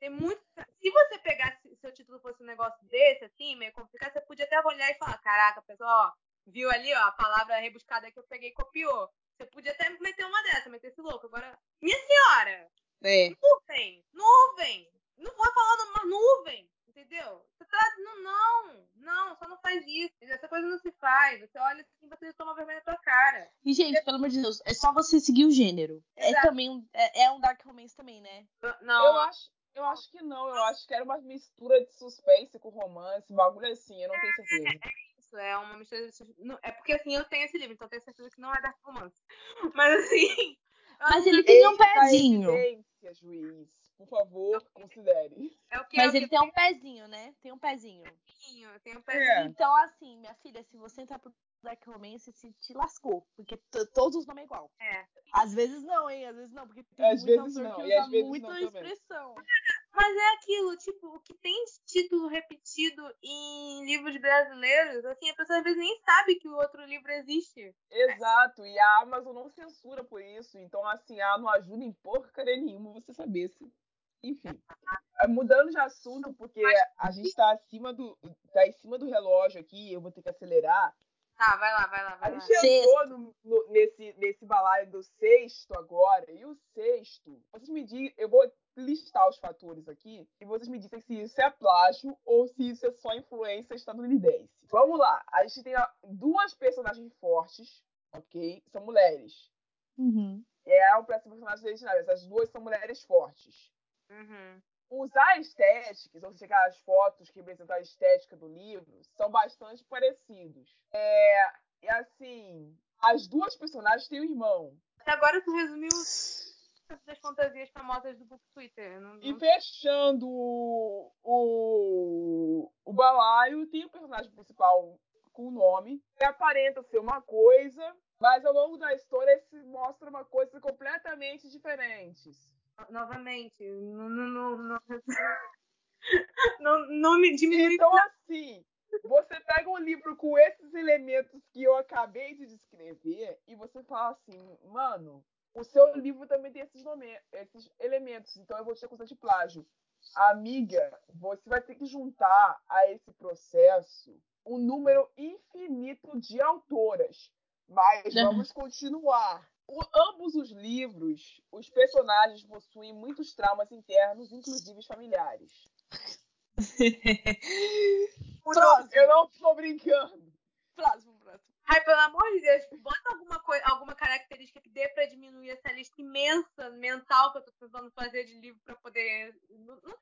tem muito. Se você pegasse, se o título fosse um negócio desse, assim, meio complicado, você podia até olhar e falar: caraca, pessoal, ó, viu ali, ó, a palavra rebuscada que eu peguei e copiou. Você podia até meter uma dessa, meter esse louco. Agora, minha senhora, É. nuvem, nuvem. Não vou falando uma nuvem, entendeu? Você tá. Não, não, não, só não faz isso. Essa coisa não se faz. Você olha assim e você toma vergonha na tua cara. E, gente, pelo amor de Deus, é só você seguir o gênero. É Exato. também um, é, é um Dark Romance também, né? Não, Eu acho, eu acho que não, eu acho que era uma mistura de suspense com romance, bagulho assim, eu não tenho certeza. isso, é uma mistura de... não, É porque assim, eu tenho esse livro, então eu tenho certeza que não é Dark Romance. Mas assim. Mas ele tem um pezinho. evidência, juiz. Por favor, considere. É o que Mas é o ele que tem um pezinho, né? Tem um pezinho. pezinho, tem um pezinho. É. Então, assim, minha filha, se você entrar pro Dark Romance, se te lascou. Porque todos os nomes é igual. É. Às vezes não, hein? Às vezes não, porque tem Às muito vezes autor não, que e às usa vezes muita não também. expressão. Mas é aquilo, tipo, o que tem de título repetido em livros brasileiros, assim, a pessoa às vezes nem sabe que o outro livro existe. Exato, e a Amazon não censura por isso, então assim, ela não ajuda em porcaria nenhuma você saber se. Enfim. É, Mudando de assunto, porque a gente tá acima do. tá em cima do relógio aqui, eu vou ter que acelerar. Tá, vai lá, vai lá, A vai lá. gente Sexto. entrou no- no- nesse, nesse balaio do sexto agora, e o sexto, vocês me digam, eu vou listar os fatores aqui, e vocês me dizem se isso é plágio ou se isso é só influência estadunidense. Vamos lá, a gente tem duas personagens fortes, ok? São mulheres. Uhum. É um personagens originários, essas duas são mulheres fortes. Uhum. Usar estéticas, ou seja, aquelas fotos que representam a estética do livro, são bastante parecidos. É, e assim, as duas personagens têm um irmão. Até agora tu resumiu das fantasias famosas do Book Twitter. Não, E não... fechando o, o, o balaio, tem o personagem principal com o nome, que aparenta ser uma coisa, mas ao longo da história se mostra uma coisa completamente diferente. Novamente, não, não, não, não, não, não me diminui. Então, assim, você pega um livro com esses elementos que eu acabei de descrever e você fala assim, mano, o seu livro também tem esses, nome- esses elementos, então eu vou te acusar de plágio. Amiga, você vai ter que juntar a esse processo um número infinito de autoras. Mas vamos continuar. O- ambos os livros, os personagens possuem muitos traumas internos, inclusive familiares. Próximo. Eu não tô brincando. Próximo, próximo. Ai, pelo amor de Deus, bota alguma coisa, alguma característica que dê pra diminuir essa lista imensa mental que eu tô tentando fazer de livro pra poder. Não, não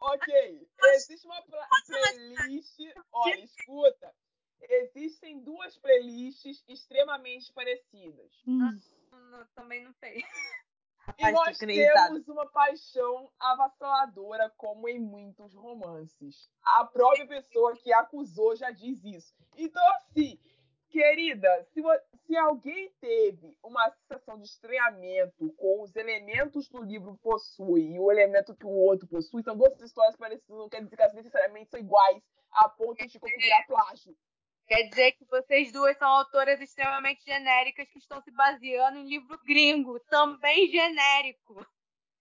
Ok, existe uma pla- playlist. Olha, escuta. Existem duas playlists extremamente parecidas. Hum. não- também não sei. E nós temos uma paixão avassaladora, como em muitos romances. A própria pessoa que acusou já diz isso. Então, assim, querida, se, se alguém teve uma sensação de estranhamento com os elementos que o livro possui e o elemento que o outro possui, são duas histórias parecidas, não quer dizer que elas necessariamente são iguais a ponto de configurar plágio. Quer dizer que vocês duas são autoras extremamente genéricas que estão se baseando em livro gringo, também genérico.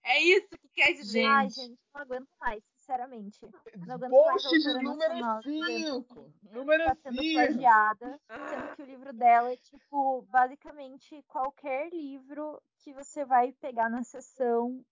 É isso que quer dizer. Gente. Ai, gente, não aguento mais, sinceramente. Não aguento mais de número nacional dizendo 5. Número tá sendo 5. plagiada, sendo que o livro dela é, tipo, basicamente qualquer livro que você vai pegar na sessão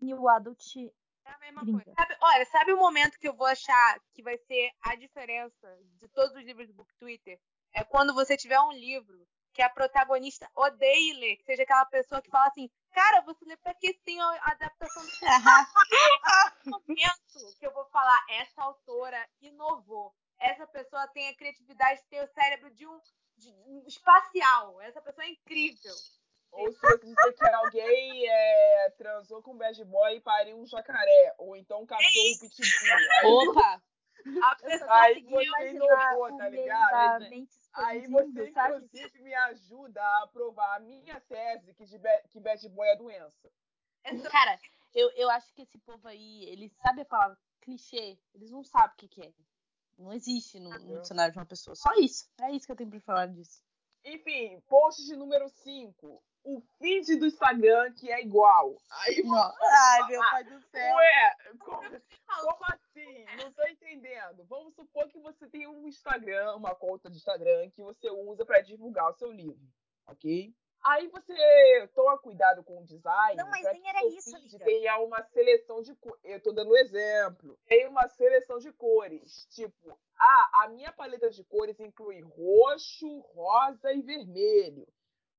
New Adult. É a mesma Gringa. coisa. Sabe- olha, sabe o momento que eu vou achar que vai ser a diferença de todos os livros do Book Twitter? É quando você tiver um livro que a protagonista odeie ler, que seja aquela pessoa que fala assim, cara, você lê pra que tem a adaptação do momento que eu vou falar, essa autora inovou. Essa pessoa tem a criatividade de ter o cérebro de um, de um espacial. Essa pessoa é incrível. Ou se você dizer que alguém é, transou com um bad boy e pariu um jacaré. Ou então um cachorro pitbull. Opa! A pessoa Aí Consegui você imaginar inovou, tá ligado? Aí você, sabe? inclusive, me ajuda a aprovar a minha tese que, de que bad boy é doença. Cara, eu, eu acho que esse povo aí, eles sabem a palavra clichê, eles não sabem o que, que é. Não existe no, no dicionário de uma pessoa. Só isso. É isso que eu tenho pra falar disso. Enfim, post de número 5. O feed do Instagram que é igual. Aí Ai, meu pai do céu. Ué, como, como assim? Não tô entendendo. Vamos supor que você tem um Instagram, uma conta de Instagram que você usa para divulgar o seu livro, ok? Aí você toma cuidado com o design. Não, mas nem era isso, amiga. tenha uma seleção de cores. Eu tô dando um exemplo. Tem uma seleção de cores. Tipo, ah, a minha paleta de cores inclui roxo, rosa e vermelho.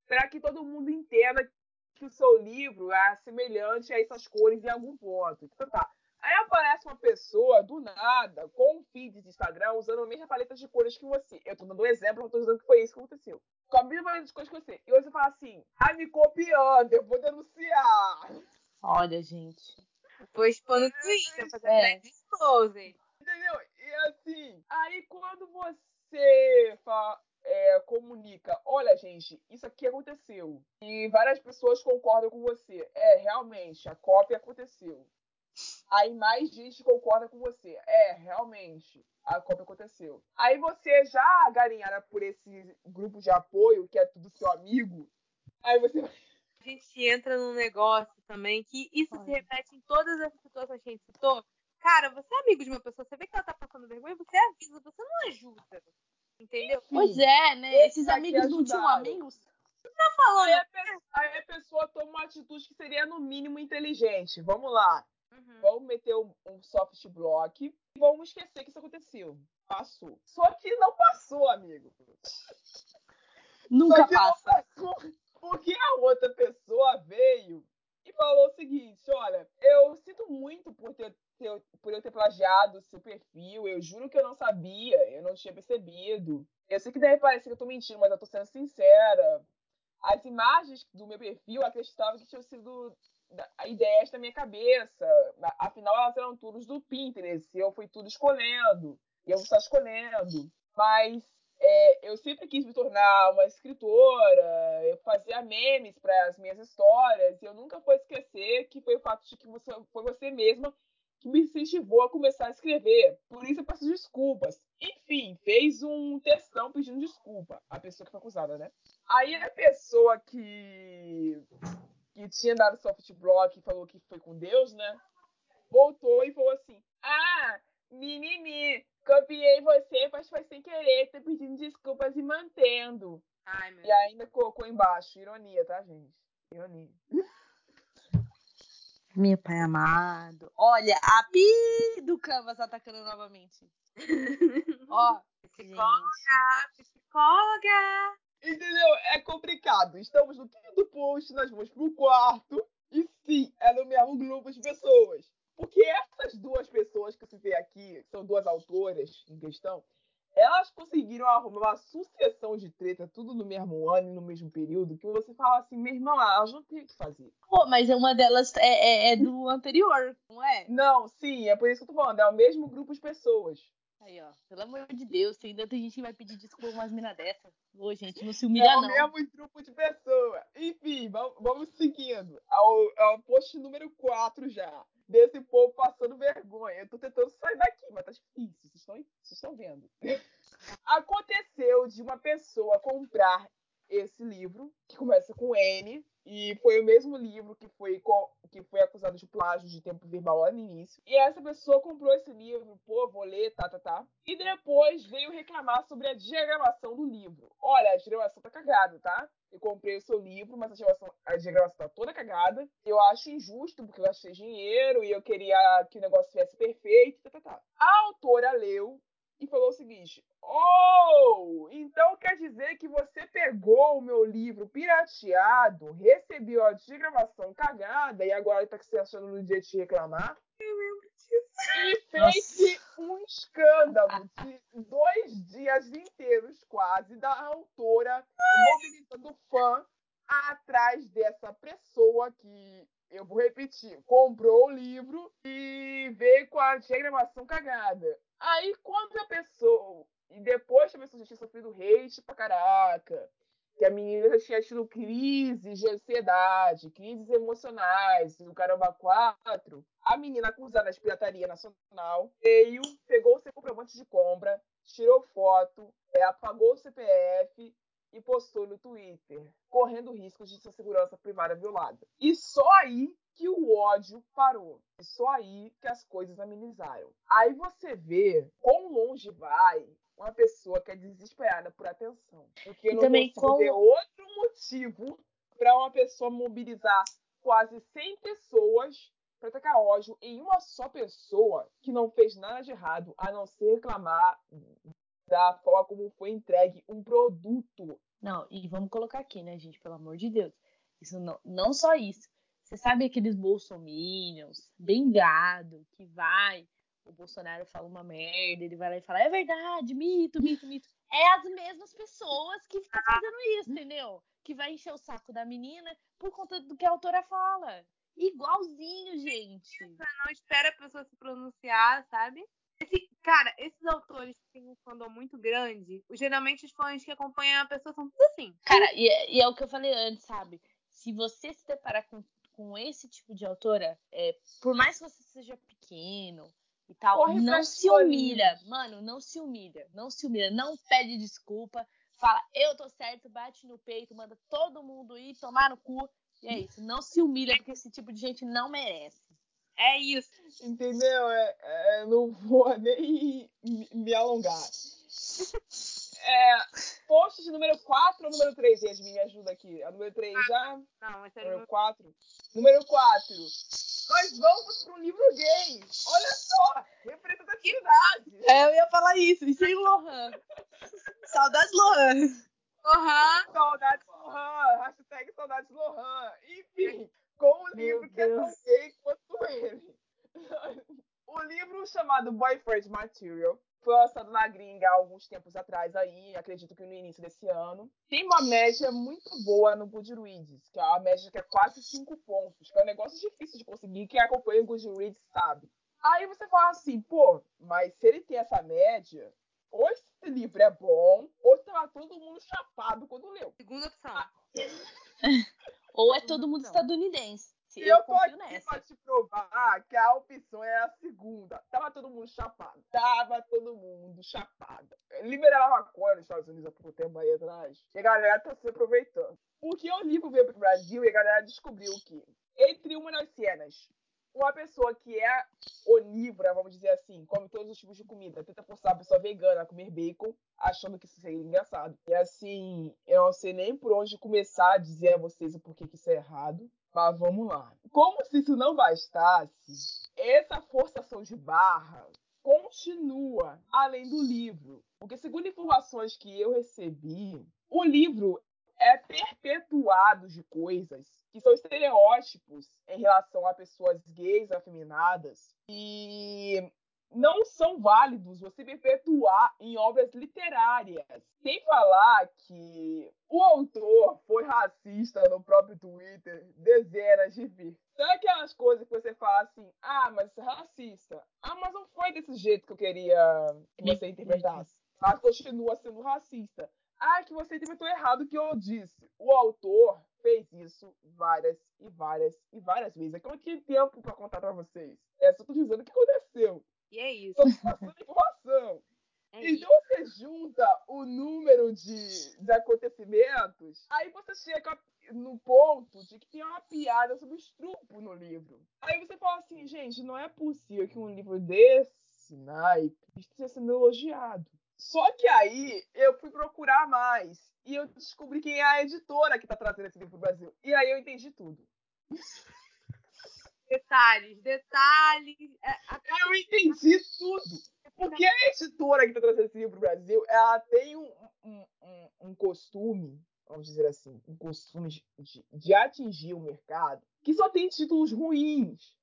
Para que todo mundo entenda que o seu livro é semelhante a essas cores em algum ponto. Então tá. Aí aparece uma pessoa do nada com um feed de Instagram usando a mesma paleta de cores que você. Eu tô dando um exemplo, não tô dizendo que foi isso que aconteceu. Com a mesma paleta de cores que você. E você fala assim, tá me copiando, eu vou denunciar. Olha, gente. Vou expor no Twitter, fazer É. é. disclosure. Entendeu? E assim, aí quando você fa- é, comunica, olha, gente, isso aqui aconteceu. E várias pessoas concordam com você. É, realmente, a cópia aconteceu. Aí mais gente concorda com você. É, realmente, a cópia aconteceu. Aí você já garinhada por esse grupo de apoio, que é tudo seu amigo. Aí você A gente entra num negócio também que isso se Olha. repete em todas as situações que a gente citou. Cara, você é amigo de uma pessoa, você vê que ela tá passando vergonha, você avisa, você não ajuda. Entendeu? Pois é, né? Esses Esses amigos não tinham amigos? Tá falando. Aí a, aí a pessoa toma uma atitude que seria, no mínimo, inteligente. Vamos lá. Uhum. Vamos meter um, um soft block e vamos esquecer que isso aconteceu. Passou. Só que não passou, amigo. Nunca Só que não passa. passou. Porque a outra pessoa veio e falou o seguinte: olha, eu sinto muito por ter, ter- por eu ter plagiado seu perfil. Eu juro que eu não sabia, eu não tinha percebido. Eu sei que deve parecer que eu tô mentindo, mas eu tô sendo sincera. As imagens do meu perfil eu acreditava que tinham sido ideias da minha cabeça. Afinal, elas eram todas do Pinterest. Eu fui tudo escolhendo. E eu vou estar escolhendo. Mas é, eu sempre quis me tornar uma escritora, eu fazia memes para as minhas histórias, e eu nunca vou esquecer que foi o fato de que você, foi você mesma que me incentivou a começar a escrever. Por isso eu peço desculpas. Enfim, fez um textão pedindo desculpa, a pessoa que foi acusada, né? Aí a pessoa que, que tinha dado soft block e falou que foi com Deus, né? Voltou e falou assim: Ah, mimimi, copiei você, mas foi sem querer, tô pedindo desculpas e mantendo. Ai, meu E ainda colocou embaixo, ironia, tá, gente? Ironia. Meu pai amado. Olha, a pi do Canvas atacando novamente. Ó, gente. Psicóloga, psicóloga. Entendeu? É complicado. Estamos no quinto post, nós vamos pro quarto. E sim, é no mesmo grupo de pessoas. Porque pessoas que são duas autoras em questão, elas conseguiram arrumar uma sucessão de treta, tudo no mesmo ano e no mesmo período, que você fala assim, meu irmão, elas não têm o que fazer. Pô, mas uma delas é, é- é do anterior, não é? Não, sim, é por isso que eu tô falando, é o mesmo grupo de pessoas. Aí, ó. Pelo amor de Deus, tem ainda tem gente que vai pedir desculpa umas minas dessa. Ô, gente, não se É humilha, o não. mesmo grupo de pessoas. Enfim, vamos, vamos seguindo. Ao, ao post número 4 já. Desse povo passando vergonha. Eu tô tentando sair daqui, mas tá difícil. Vocês estão, vocês estão vendo. Aconteceu de uma pessoa comprar esse livro, que começa com N, e foi o mesmo livro que foi, que foi acusado de plágio de tempo verbal lá no início. E essa pessoa comprou esse livro, pô, vou ler, tá, tá, tá. E depois veio reclamar sobre a diagramação do livro. Olha, a diagramação tá cagada, tá? Eu comprei o seu livro, mas a diagramação, a diagramação tá toda cagada. Eu acho injusto, porque eu gastei dinheiro e eu queria que o negócio viesse perfeito, tá, tá, tá. A autora leu e falou o seguinte: Oh, então quer dizer que você pegou o meu livro pirateado, recebeu a gravação cagada e agora tá se achando no dia de reclamar? Eu lembro disso. E fez um escândalo de dois dias inteiros, quase, da autora mobilizando fã atrás dessa pessoa que, eu vou repetir, comprou o livro e veio com a diagramação cagada. Aí, quando a pessoa. E depois que a pessoa já tinha sofrido hate pra caraca, que a menina já tinha tido crises de ansiedade, crises emocionais, o caramba 4, a menina acusada de pirataria nacional veio, pegou o seu comprovante de compra, tirou foto, é, apagou o CPF e postou no Twitter, correndo riscos de sua segurança privada violada. E só aí que o ódio parou. E só aí que as coisas amenizaram. Aí você vê quão longe vai uma pessoa que é desesperada por atenção. Porque eu não também consigo como- ver outro motivo para uma pessoa mobilizar quase 100 pessoas para atacar ódio em uma só pessoa que não fez nada de errado, a não ser reclamar da forma como foi entregue um produto. Não, e vamos colocar aqui, né, gente? Pelo amor de Deus. Isso não, não só isso. Você sabe aqueles bolsominions, bem gado, que vai, o Bolsonaro fala uma merda, ele vai lá e fala, é verdade, mito, mito, mito. É as mesmas pessoas que estão fazendo isso, entendeu? Que vai encher o saco da menina por conta do que a autora fala. Igualzinho, gente. Não espera a pessoa se pronunciar, sabe? Esse- cara, esses autores que têm um fandom muito grande, geralmente os fãs que acompanham a pessoa são tudo assim. Cara, e, é- e é o que eu falei antes, sabe? Se você se deparar com, com esse tipo de autora, é, por mais que você seja pequeno e tal, Corre não se humilha. colinas. Mano, não se humilha. Não se humilha. Não pede desculpa. Fala, eu tô certo, bate no peito, manda todo mundo ir tomar no cu. E é isso. Não se humilha, porque esse tipo de gente não merece. É isso. Entendeu? É, é, não vou nem me, alongar. É, post de número 4 ou número 3, Yasmin? Me ajuda aqui. A número 3 já? Não, mas Número sério, 4? Número 4. Nós vamos para um livro gay. Olha só, representatividade. É, eu ia falar isso. E sem Lohan. Saudades Lohan. Aham. Saudades Lohan. Hashtag saudades Lohan. Enfim, com Meu livro que é tão gay quanto ele. O livro chamado Boyfriend Material foi lançado na gringa há alguns tempos atrás aí, acredito que no início desse ano. Tem uma média muito boa no Goodreads, que é uma média que é quase 5 pontos, que é um negócio difícil de conseguir, quem acompanha o Goodreads sabe. Aí você fala assim, pô, mas se ele tem essa média, ou esse livro é bom, ou tava todo mundo chapado quando leu. Segunda opção. Ou é todo mundo Não. estadunidense. E Eu eu tô aqui nessa. pra te provar que a opção é a segunda. Tava todo mundo chapado. Tava todo mundo chapado. Liberaram a maconha nos Estados Unidos há pouco tempo aí atrás. E a galera tá se aproveitando. Porque o livro veio pro Brasil e a galera descobriu que, entre uma das cenas, uma pessoa que é onívora, vamos dizer assim, come todos os tipos de comida, tenta forçar a pessoa vegana a comer bacon, achando que isso seria engraçado. E assim, eu não sei nem por onde começar a dizer a vocês o porquê que isso é errado. Mas vamos lá. Como se isso não bastasse, essa forçação de barra continua além do livro. Porque, segundo informações que eu recebi, o livro é perpetuado de coisas que são estereótipos em relação a pessoas gays afeminadas e não são válidos você perpetuar em obras literárias. Sem falar que o autor foi racista no próprio Twitter dezenas de vezes. Sabe aquelas coisas que você fala assim, ah, mas isso é racista. Ah, mas não foi desse jeito que eu queria que você interpretasse. Mas continua sendo racista. Ah, que você interpretou errado o que eu disse. O autor fez isso várias e várias e várias vezes. É que eu não tinha tempo pra contar pra vocês. É só tô dizendo o que aconteceu. E é isso. Tô passando informação. É isso. Então você junta o número de, de acontecimentos, aí você chega no ponto de que tem uma piada sobre estupro no livro. Aí você fala assim, gente, não é possível que um livro desse naipe esteja sendo elogiado. Só que aí eu fui procurar mais e eu descobri quem é a editora que tá trazendo esse livro pro Brasil. E aí eu entendi tudo. Detalhes, detalhes. É, Eu entendi tudo. Porque a editora que tá trazendo esse livro pro Brasil, ela tem um, um, um, um costume, vamos dizer assim, um costume de, de, de atingir o mercado que só tem títulos ruins.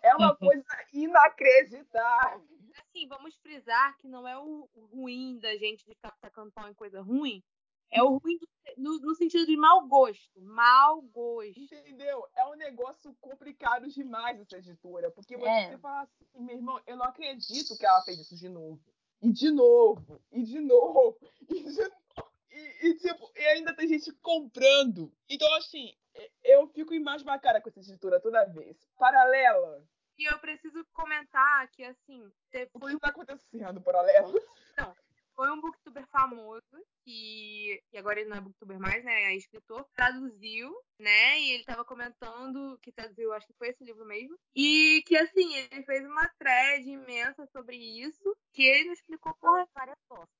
É uma coisa inacreditável. Assim, vamos frisar que não é o ruim da gente de ficar tacando pau em coisa ruim. É o ruim do- no, no sentido de mau gosto. Mau gosto. Entendeu? É um negócio complicado demais essa editora. Porque você É. fala assim, meu irmão, eu não acredito que ela fez isso de novo. E de novo, e de novo, e de novo. E, e, tipo, e ainda tem gente comprando. Então, assim, eu fico embasbacada com essa editora toda vez. Paralela. E eu preciso comentar que, assim, teve- O que tá acontecendo, paralela? foi um booktuber famoso, que, que agora ele não é booktuber mais, né? É escritor, traduziu, né? E ele tava comentando que traduziu, acho que foi esse livro mesmo. E que, assim, ele fez uma thread imensa sobre isso, que ele não explicou porra. Várias.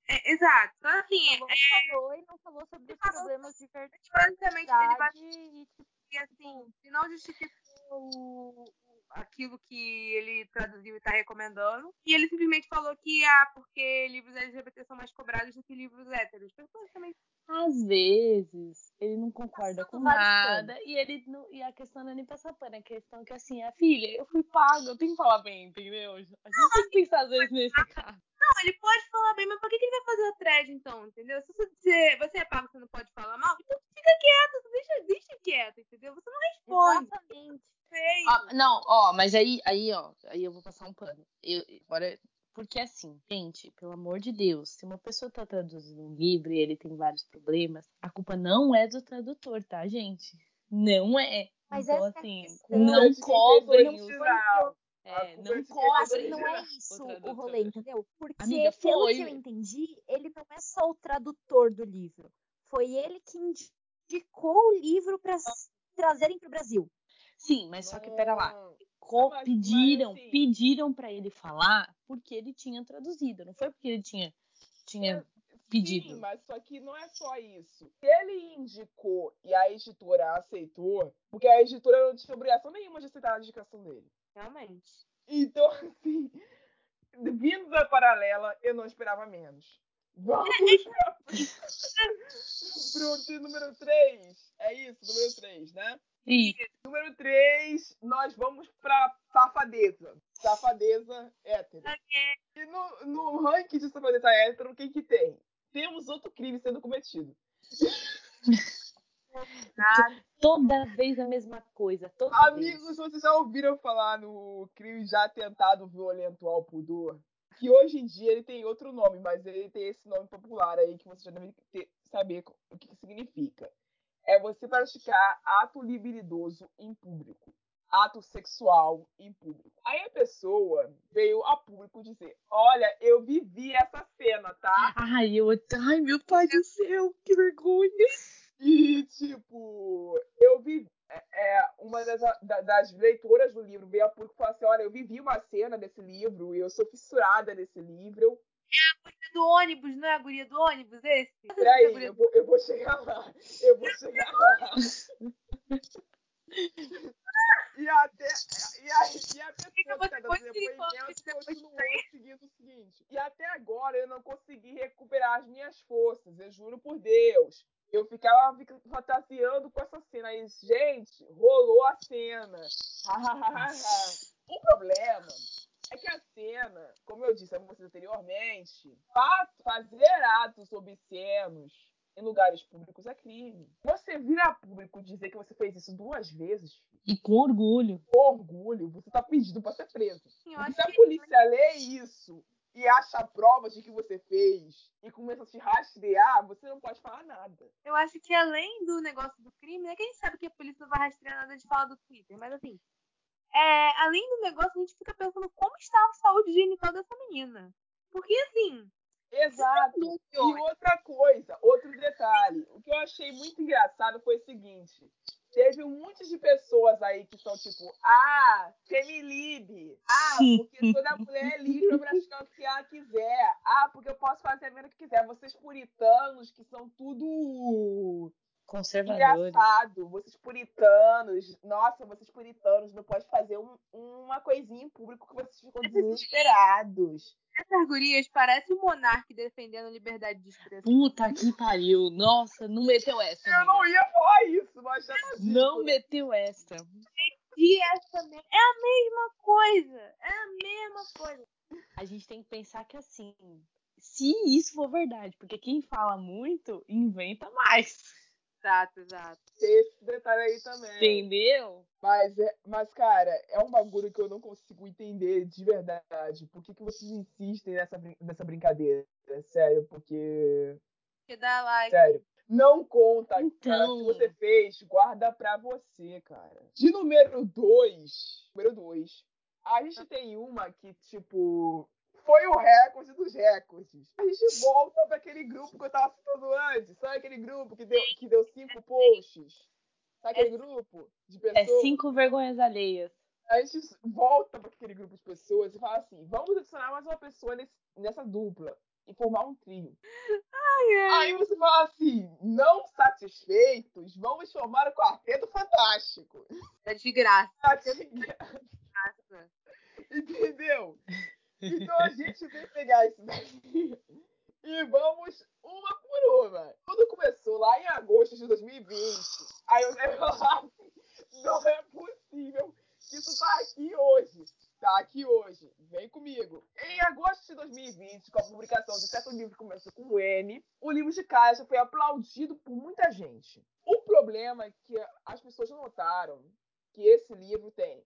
É, exato. Então, assim, Falou, falou e não falou sobre os problemas de verdade basicamente, ele vai e tipo, que assim, se não justificou o- aquilo que ele traduziu e está recomendando, e ele simplesmente falou que ah, porque livros LGBT são mais cobrados do que livros héteros. Foi basicamente Às vezes, ele não concorda com nada e ele não, e a questão não é nem passar pano, a questão é que assim, a filha, eu fui paga, eu tenho que falar bem, entendeu? A gente tem que pensar às vezes nesse caso. Não, ele pode falar bem, mas por que, que ele vai fazer a thread então, entendeu? Se você, você é pago, você não pode falar mal, então fica quieto, deixa, deixa quieto, entendeu? Você não responde. exatamente. Ah, não, ó, mas aí, aí, ó, aí eu vou passar um pano. Eu, agora, porque assim, gente, pelo amor de Deus, se uma pessoa tá traduzindo um livro e ele tem vários problemas, a culpa não é do tradutor, tá, gente? Não é. Mas então, é assim, questão. não cobrem o os. É, A culpa não é não é original. isso o o rolê, entendeu? Porque, Amiga, pelo que eu entendi, ele não é só o tradutor do livro. Foi ele que indicou o livro para trazerem para o Brasil. Sim, mas só que pera lá. Não. Co- mas- mas pediram, assim- pediram para ele falar porque ele tinha traduzido, não foi porque ele tinha tinha pedido. Sim, mas só que não é só isso. Se ele indicou e a editora aceitou, porque a editora não tinha obrigação nenhuma de aceitar a indicação dele. Realmente. Então, assim, vindo da paralela, eu não esperava menos. Vamos pro número 3. É isso, número 3, né? E Número 3, nós vamos pra safadeza. Safadeza hétero. E no, no ranking de safadeza hétero, o que que tem? Temos outro crime sendo cometido. toda vez a mesma coisa, Amigos, vez. vocês já ouviram falar no crime já tentado violento ao pudor? Que hoje em dia ele tem outro nome, mas ele tem esse nome popular aí que você já deve ter- saber o que, que significa. É você praticar ato libidoso em público. Ato sexual em público. Aí a pessoa veio a público dizer: Olha, eu vivi essa cena, tá? Ai, eu, ai, meu pai do céu, que vergonha. E, tipo, eu vi. é, é, uma das, da- das leitoras do livro veio a público e falou assim: Olha, eu vivi uma cena desse livro e eu sou fissurada nesse livro. Do ônibus, não é a guria do ônibus esse? Peraí, eu vou, eu vou chegar lá. Eu vou chegar lá. E até. E a, e a pessoa que tá continuou seguindo o seguinte. E até agora eu não consegui recuperar as minhas forças, eu juro por Deus. Eu ficava fic- fantasiando com essa cena. E, gente, rolou a cena. o problema é que a cena, como eu disse a vocês anteriormente, fa- fazer atos obscenos em lugares públicos é crime. Você vir a público dizer que você fez isso duas vezes, E com orgulho. com orgulho, você tá pedindo pra ser preso. Acho se a que polícia lê isso e acha provas de que você fez e começa a te rastrear, você não pode falar nada. Eu acho que além do negócio do crime, é que a gente sabe que a polícia não vai rastrear nada de falar do Twitter, mas assim, é, além do negócio, a gente fica pensando como está a saúde genital dessa menina. Porque assim, Exato. E outra coisa, outro detalhe. O que eu achei muito engraçado foi o seguinte. Teve um monte de pessoas aí que são tipo, ah, femilib. Ah, porque toda mulher é livre pra praticar o que ela quiser. Ah, porque eu posso fazer a o que quiser. Vocês puritanos que são tudo Conservadores. engraçado. Vocês puritanos, nossa, vocês puritanos não podem fazer um- uma coisinha em público que vocês ficam desesperados. Essas gurias parecem um monarca defendendo a liberdade de expressão. Puta que pariu. Nossa, não meteu essa. Eu amiga. não ia falar isso, mas já Não meteu essa. E essa me- é a mesma coisa. É a mesma coisa. A gente tem que pensar que assim, se isso for verdade, porque quem fala muito inventa mais. Exato, exato. Tem esse detalhe aí também. Entendeu? Mas, é, mas, cara, é um bagulho que eu não consigo entender de verdade. Por que, que vocês insistem nessa, nessa brincadeira? Sério, porque. Que dá like. Sério. Não conta, cara. Então. Se você fez, guarda pra você, cara. De número 2. Número 2. A gente tem uma que, tipo. Foi o recorde dos recordes. A gente volta pra aquele grupo que eu tava citando antes. Sabe aquele grupo que deu, que deu cinco posts? Sabe aquele grupo de É pessoas? cinco vergonhas alheias. a gente volta para aquele grupo de pessoas e fala assim: vamos adicionar mais uma pessoa nesse- nessa dupla e formar um trio. Aí você fala assim: não satisfeitos, vamos formar o Quarteto Fantástico. É de graça. Entendeu? Então a gente que pegar isso daqui e vamos uma por uma. Tudo começou lá em agosto de 2020. Aí eu falar assim: não é possível que isso tá aqui hoje. Tá aqui hoje. Vem comigo. Em agosto de 2020, com a publicação de certo livro que começa com N, o livro de caixa foi aplaudido por muita gente. O problema é que as pessoas notaram que esse livro tem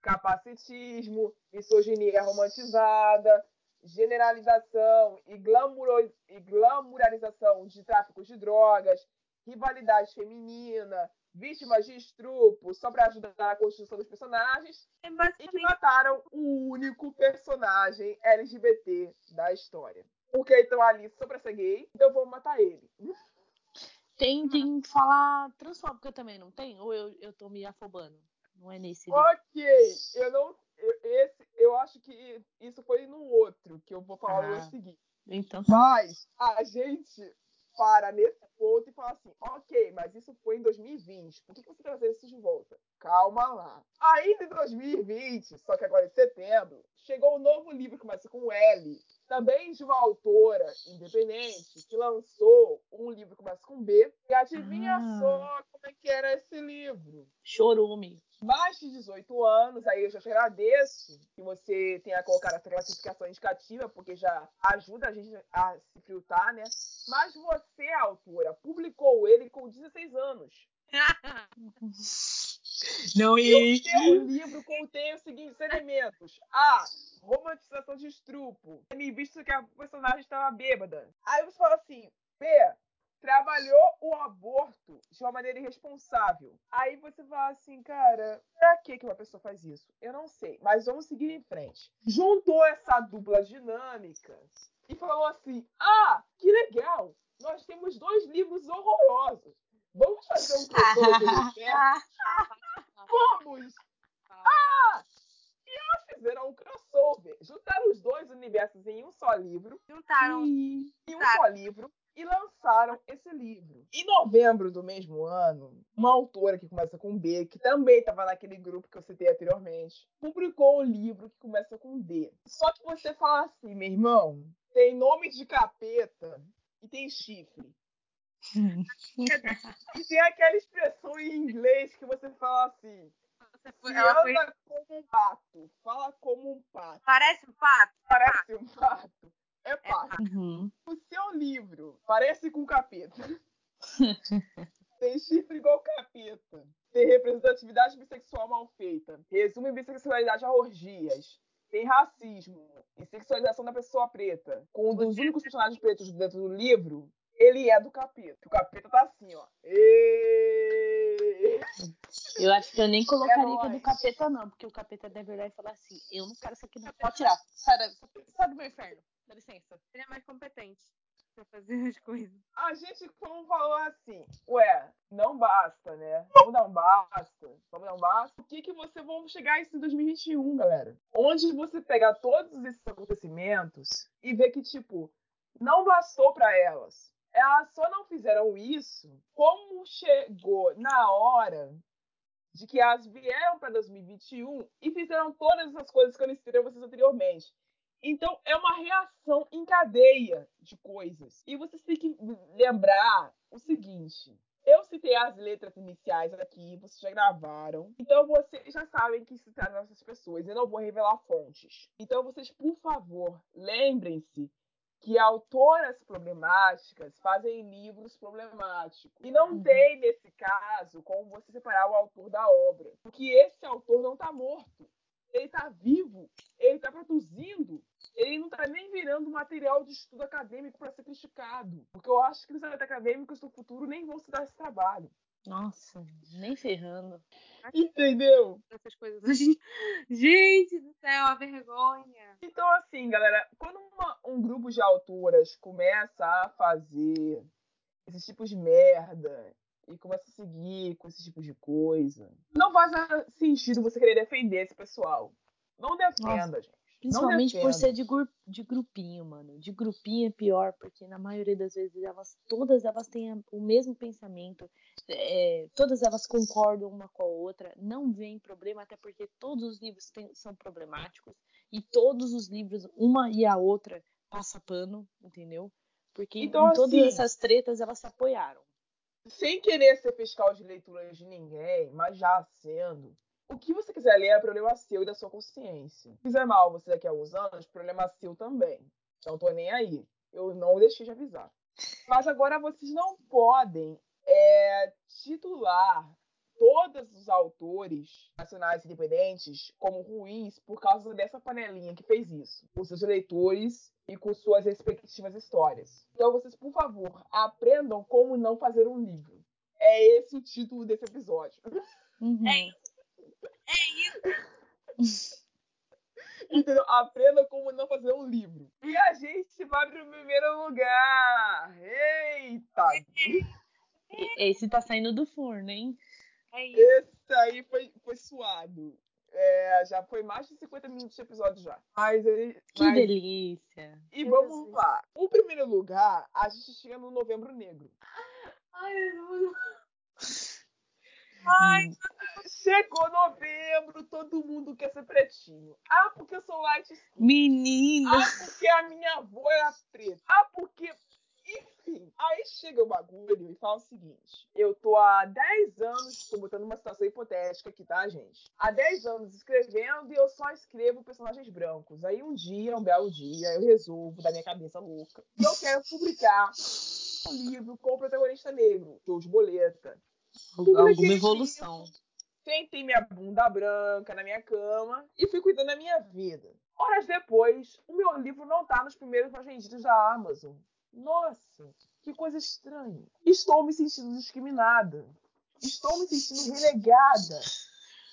capacitismo, misoginia romantizada, generalização e, glamouro- e glamourarização de tráfico de drogas, rivalidade feminina, vítimas de estupro, só para ajudar na construção dos personagens, É e que basicamente mataram o único personagem LGBT da história. Porque então ali só pra ser gay, então vamos matar ele. Tem, tem que falar transfóbica também, não tem? Ou eu, eu tô me afobando? Não é nesse livro. Ok, eu não. eu- esse, eu acho que isso foi no outro, que eu vou falar Ah. seguinte. Então, Mas a gente para nesse ponto e fala assim: ok, mas isso foi em 2020, por que, que você tá trazendo isso de volta? Calma lá. Ainda em 2020, só que agora em setembro, chegou um novo livro que começa com L, também de uma autora independente, que lançou um livro que começa com B. E adivinha Ah. só como é que era esse livro? chorume. mais de 18 anos, aí eu já te agradeço que você tenha colocado essa classificação indicativa, porque já ajuda a gente a se filtrar, né? Mas você, autora, publicou ele com 16 anos. Não E o seu livro contém os seguintes elementos. A. Romantização de estupro. Me visto que a personagem estava bêbada. Aí você fala assim, B. Trabalhou o aborto de uma maneira irresponsável. Aí você fala assim, cara, pra que que uma pessoa faz isso? Eu não sei, mas vamos seguir em frente. Juntou essa dupla dinâmica e falou assim: ah, que legal! Nós temos dois livros horrorosos. Vamos fazer um crossover certo? Vamos! Ah! Elas fizeram um crossover. Juntaram os dois universos em um só livro, Juntaram. em um Tá. só livro, e lançaram esse livro. Em novembro do mesmo ano, uma autora que começa com B, que também estava naquele grupo que eu citei anteriormente, publicou um livro que começa com D. Só que você fala assim, meu irmão, tem nome de capeta e tem chifre. E tem aquela expressão em inglês que você fala assim, Você foi- ela foi- como um pato, fala como um pato, Parece um pato? parece um pato, é pato. Uhum. O seu livro parece com capeta. Tem chifre igual capeta. Tem representatividade bissexual mal feita. Resume bissexualidade a orgias. Tem racismo e sexualização da pessoa preta. Com um dos únicos personagens pretos dentro do livro, ele é do capeta. O capeta tá assim, ó. Ê! Eu acho que eu nem colocaria que é do capeta, não, porque o capeta deve virar e falar assim: eu não quero isso aqui, não. Pode tirar. Sai, sai do meu inferno. Dá licença. Ele é mais competente pra fazer as coisas. A gente, como falou assim, ué, não basta, né? Vamos dar um basta. Vamos dar um basta. O que que você vamos chegar isso em 2021, galera? Onde você pegar todos esses acontecimentos e ver que, tipo, não bastou pra elas. Elas só não fizeram isso como chegou na hora de que elas vieram para 2021 e fizeram todas essas coisas que eu listei a vocês anteriormente. Então, é uma reação em cadeia de coisas. E vocês têm que lembrar o seguinte: eu citei as letras iniciais aqui, vocês já gravaram. Então vocês já sabem que citaram essas pessoas. Eu não vou revelar fontes. Então vocês, por favor, lembrem-se que autoras problemáticas fazem livros problemáticos. E não uhum. tem, nesse caso, como você separar o autor da obra. Porque esse autor não está morto. Ele está vivo. Ele está produzindo ele não está nem virando material de estudo acadêmico para ser criticado. Porque eu acho que os acadêmicos do futuro nem vão se dar esse trabalho. Nossa, nem ferrando. Entendeu? Essas coisas. Gente do céu, a vergonha. Então, assim, galera, quando uma, um grupo de autoras começa a fazer esses tipos de merda e começa a seguir com esse tipo de coisa, não faz sentido você querer defender esse pessoal. Não defenda, Nossa. gente. Principalmente por ser de, de grupinho, mano. De grupinho é pior, porque na maioria das vezes elas, todas elas têm o mesmo pensamento, é, todas elas concordam uma com a outra, não vem problema, até porque todos os livros tem, são problemáticos e todos os livros, uma e a outra, passa pano, entendeu? Porque então, em todas assim, essas tretas elas se apoiaram. Sem querer ser fiscal de leitura de ninguém, mas já sendo, o que você quiser ler é problema seu e da sua consciência. Se fizer mal você daqui a alguns anos, problema seu também. Não tô nem aí. Eu não deixei de avisar. Mas agora vocês não podem é, titular todos os autores nacionais independentes como ruins por causa dessa panelinha que fez isso, com seus leitores e com suas respectivas histórias. Então vocês, por favor, aprendam como não fazer um livro. É esse o título desse episódio. Uhum. É. Entendeu? Aprenda como não fazer um livro. E a gente vai pro primeiro lugar. Eita! Esse tá saindo do forno, hein? É isso. Esse aí foi, foi suado. É, já foi mais de 50 minutos de episódio já. Mas ele. Que mas... delícia! E vamos lá. O primeiro lugar, a gente chega no Novembro Negro. Ai, meu Ai, hum. Chegou novembro, todo mundo quer ser pretinho. Ah, porque eu sou light skin. Menina! Ah, porque a minha avó era preta. Ah, porque. Enfim, aí chega o bagulho e fala o seguinte: eu tô há 10 anos, tô botando uma situação hipotética aqui, tá, gente? Há 10 anos escrevendo e eu só escrevo personagens brancos. Aí um dia, um belo dia, eu resolvo, da minha cabeça louca, e eu quero publicar um livro com o protagonista negro, João de Boleta. Alguma evolução. Sentei minha bunda branca na minha cama e fui cuidando da minha vida. Horas depois, o meu livro não tá nos primeiros vendidos da Amazon. Nossa, que coisa estranha. Estou me sentindo discriminada. Estou me sentindo relegada.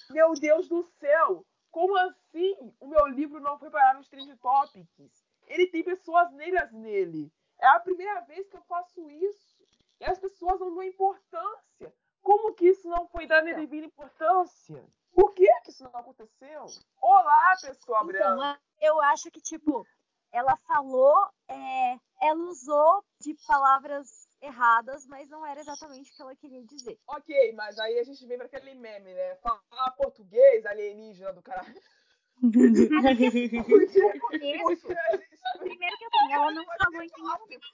Meu Deus do céu! Como assim o meu livro não foi parar nos Trend Topics? Ele tem pessoas negras nele. É a primeira vez que eu faço isso. E as pessoas não dão importância. Como que isso não foi dado a devida importância? Por que, que isso não aconteceu? Olá, pessoa então. Eu acho que, tipo, ela falou, é, ela usou de palavras erradas, mas não era exatamente o que ela queria dizer. Ok, mas aí a gente vem para aquele meme, né? Falar português alienígena do caralho. primeiro que assim, ela não falou em nenhum momento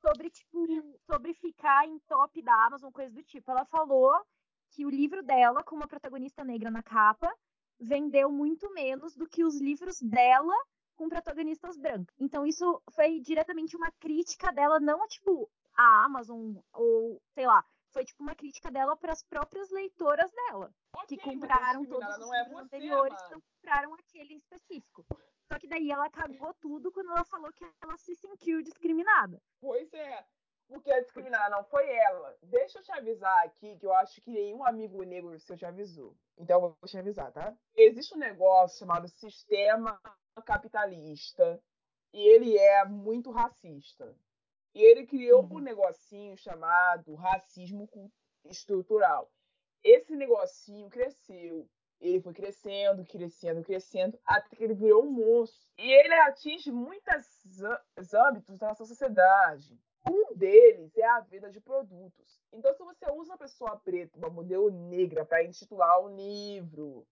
sobre, tipo, sobre ficar em top da Amazon, coisa do tipo. Ela falou que o livro dela, com uma protagonista negra na capa, vendeu muito menos do que os livros dela com protagonistas brancos. Então isso foi diretamente uma crítica dela, não a tipo a Amazon ou sei lá, foi tipo uma crítica dela para as próprias leitoras dela, okay, que compraram todos os é livros anteriores, não compraram aquele em específico. Só que daí ela cagou tudo quando ela falou que ela se sentiu discriminada. Pois é. Porque a discriminada não foi ela. Deixa eu te avisar aqui que eu acho que nenhum amigo negro seu te avisou. Então eu vou te avisar, tá? Existe um negócio chamado sistema capitalista e ele é muito racista. E ele criou uhum. um negocinho chamado racismo estrutural. Esse negocinho cresceu ele foi crescendo, crescendo, crescendo, até que ele virou um monstro. E ele atinge muitas os âmbitos da nossa sociedade. Um deles é a venda de produtos. Então, se você usa uma pessoa preta, uma modelo negra, para intitular um livro,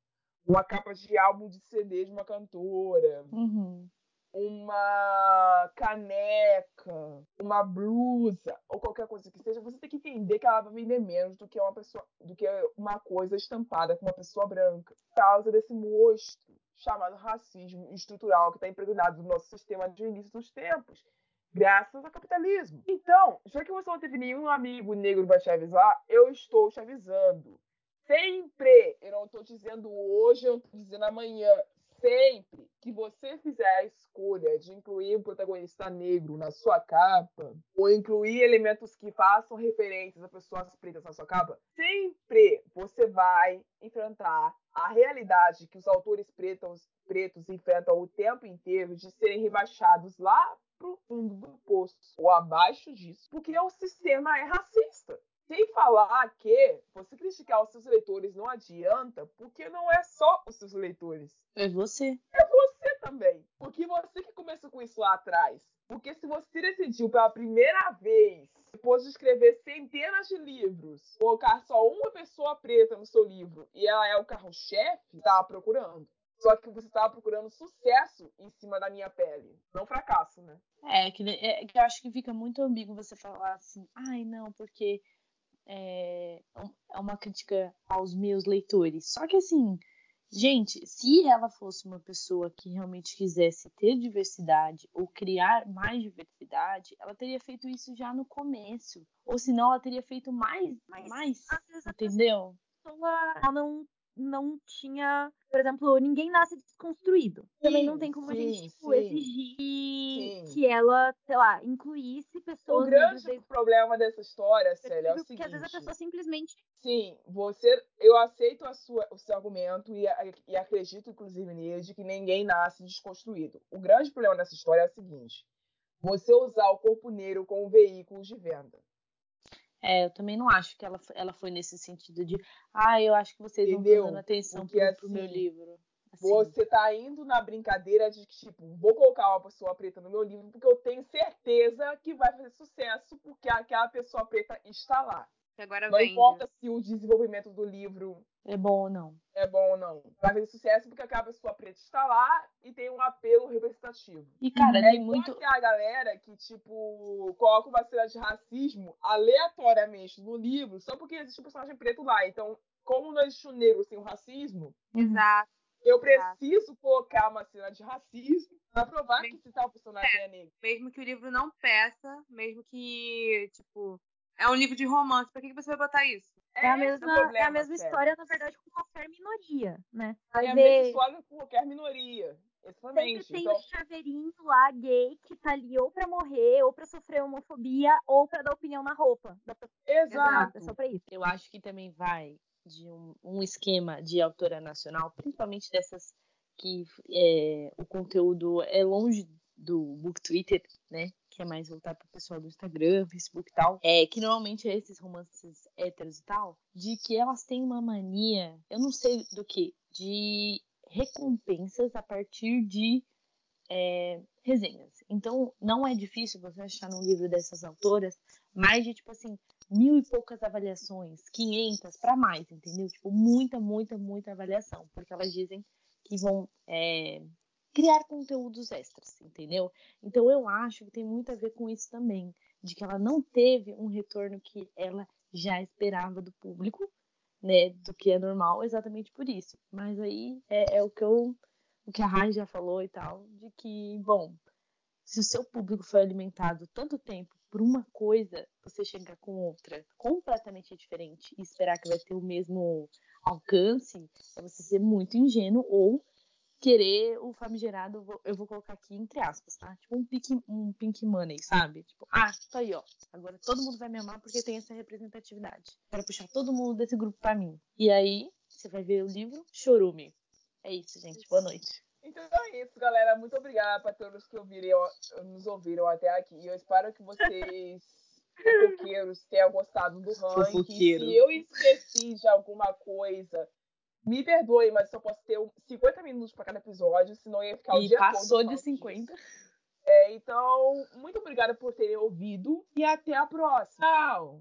uma capa de álbum de CD de uma cantora, Uhum. Uma caneca, uma blusa ou qualquer coisa que seja, você tem que entender que ela vai vender menos do que uma pessoa, do que uma coisa estampada com uma pessoa branca, por causa desse monstro chamado racismo estrutural que está impregnado no nosso sistema de início dos tempos, graças ao capitalismo. Então, já que você não teve nenhum amigo negro para te avisar, eu estou te avisando. Sempre, eu não estou dizendo hoje, eu estou dizendo amanhã, sempre que você fizer a escolha de incluir um protagonista negro na sua capa, ou incluir elementos que façam referências a pessoas pretas na sua capa, sempre você vai enfrentar a realidade que os autores pretos, pretos enfrentam o tempo inteiro de serem rebaixados lá pro fundo do poço ou abaixo disso, porque o sistema é racista. Sem falar que você criticar os seus leitores não adianta, porque não é só os seus leitores. É você. É você também. Porque você que começou com isso lá atrás. Porque se você decidiu pela primeira vez, depois de escrever centenas de livros, colocar só uma pessoa preta no seu livro e ela é o carro-chefe, estava procurando. Só que você estava procurando sucesso em cima da minha pele. Não fracasso, né? É que, é que eu acho que fica muito ambíguo você falar assim, ai não, porque é, é uma crítica aos meus leitores. Só que assim, gente, se ela fosse uma pessoa que realmente quisesse ter diversidade ou criar mais diversidade, ela teria feito isso já no começo. Ou senão ela teria feito mais, mais, a entendeu? pessoa ela não, não tinha, por exemplo, ninguém nasce desconstruído. Também não Sim, tem como a sim, gente tipo, sim. exigir Sim. que ela, sei lá, incluísse O pessoas grande negras desde problema dessa história, o Célia, é o porque seguinte. às vezes a pessoa simplesmente Sim, você, eu aceito a sua, o seu argumento e, a- e acredito, inclusive, nele, de que ninguém nasce desconstruído. O grande problema dessa história é o seguinte: você usar o corpo negro como veículo de venda. É, eu também não acho que ela, ela foi nesse sentido de, ah, eu acho que vocês não Entendeu? estão dando atenção Porque, pro, pro meu assim, livro. Assim, Você tá indo na brincadeira de que, tipo, vou colocar uma pessoa preta no meu livro porque eu tenho certeza que vai fazer sucesso porque aquela pessoa preta está lá. Agora Não vende. importa se o desenvolvimento do livro é bom ou não. é bom ou não. Vai fazer sucesso porque aquela pessoa preta está lá e tem um apelo representativo. E, cara, É tem muito. que a galera que, tipo, coloca uma cena de racismo aleatoriamente no livro só porque existe um personagem preto lá. Então, como não existe o negro sem o racismo, Exato. eu Exato. preciso colocar uma cena de racismo pra provar Bem- que esse tal personagem é negro. Mesmo que o livro não peça, mesmo que, tipo, é um livro de romance, pra que, que você vai botar isso? é, a esse o mesma, é a problema, mesma sério. história, na verdade, com qualquer minoria, né? Vai É a mesma história com qualquer minoria. sempre Exatamente. tem Então, o chaveirinho lá gay que tá ali ou pra morrer, ou pra sofrer homofobia, ou pra dar opinião na roupa exato. É só pra isso. Eu acho que também vai de um, um esquema de autora nacional, principalmente dessas que é, o conteúdo é longe do book Twitter, né? Que é mais voltado pro pessoal do Instagram, Facebook e tal. É, que normalmente é esses romances héteros e tal, de que elas têm uma mania, eu não sei do que, de recompensas a partir de é, resenhas. Então, não é difícil você achar no livro dessas autoras mais de, tipo assim, mil e poucas avaliações, 500 para mais, entendeu? Tipo, muita, muita, muita avaliação, porque elas dizem que vão é, criar conteúdos extras, entendeu? Então, eu acho que tem muito a ver com isso também, de que ela não teve um retorno que ela já esperava do público, né, do que é normal, exatamente por isso. Mas aí é, é o que eu o que a Rai já falou e tal, de que, bom, se o seu público foi alimentado tanto tempo por uma coisa, você chegar com outra completamente diferente e esperar que vai ter o mesmo alcance, é você ser muito ingênuo ou querer o famigerado, vou- eu vou colocar aqui entre aspas, tá? Tipo um pink, um pink money, sabe? Tipo, ah, tá aí, ó. Agora todo mundo vai me amar porque tem essa representatividade. Quero puxar todo mundo desse grupo pra mim. E aí, você vai ver o livro Chorume. É isso, gente. Boa noite. Então é isso, galera. Muito obrigada para todos que ouviram, nos ouviram até aqui. Eu espero que vocês, fofoqueiros, tenham gostado do ranking. Fofoqueiro. Se eu esqueci de alguma coisa, me perdoe, mas só posso ter um- 50 minutos para cada episódio, senão ia ficar o E dia todo passou de disso. 50. É, então, muito obrigada por terem ouvido e até a próxima. Tchau!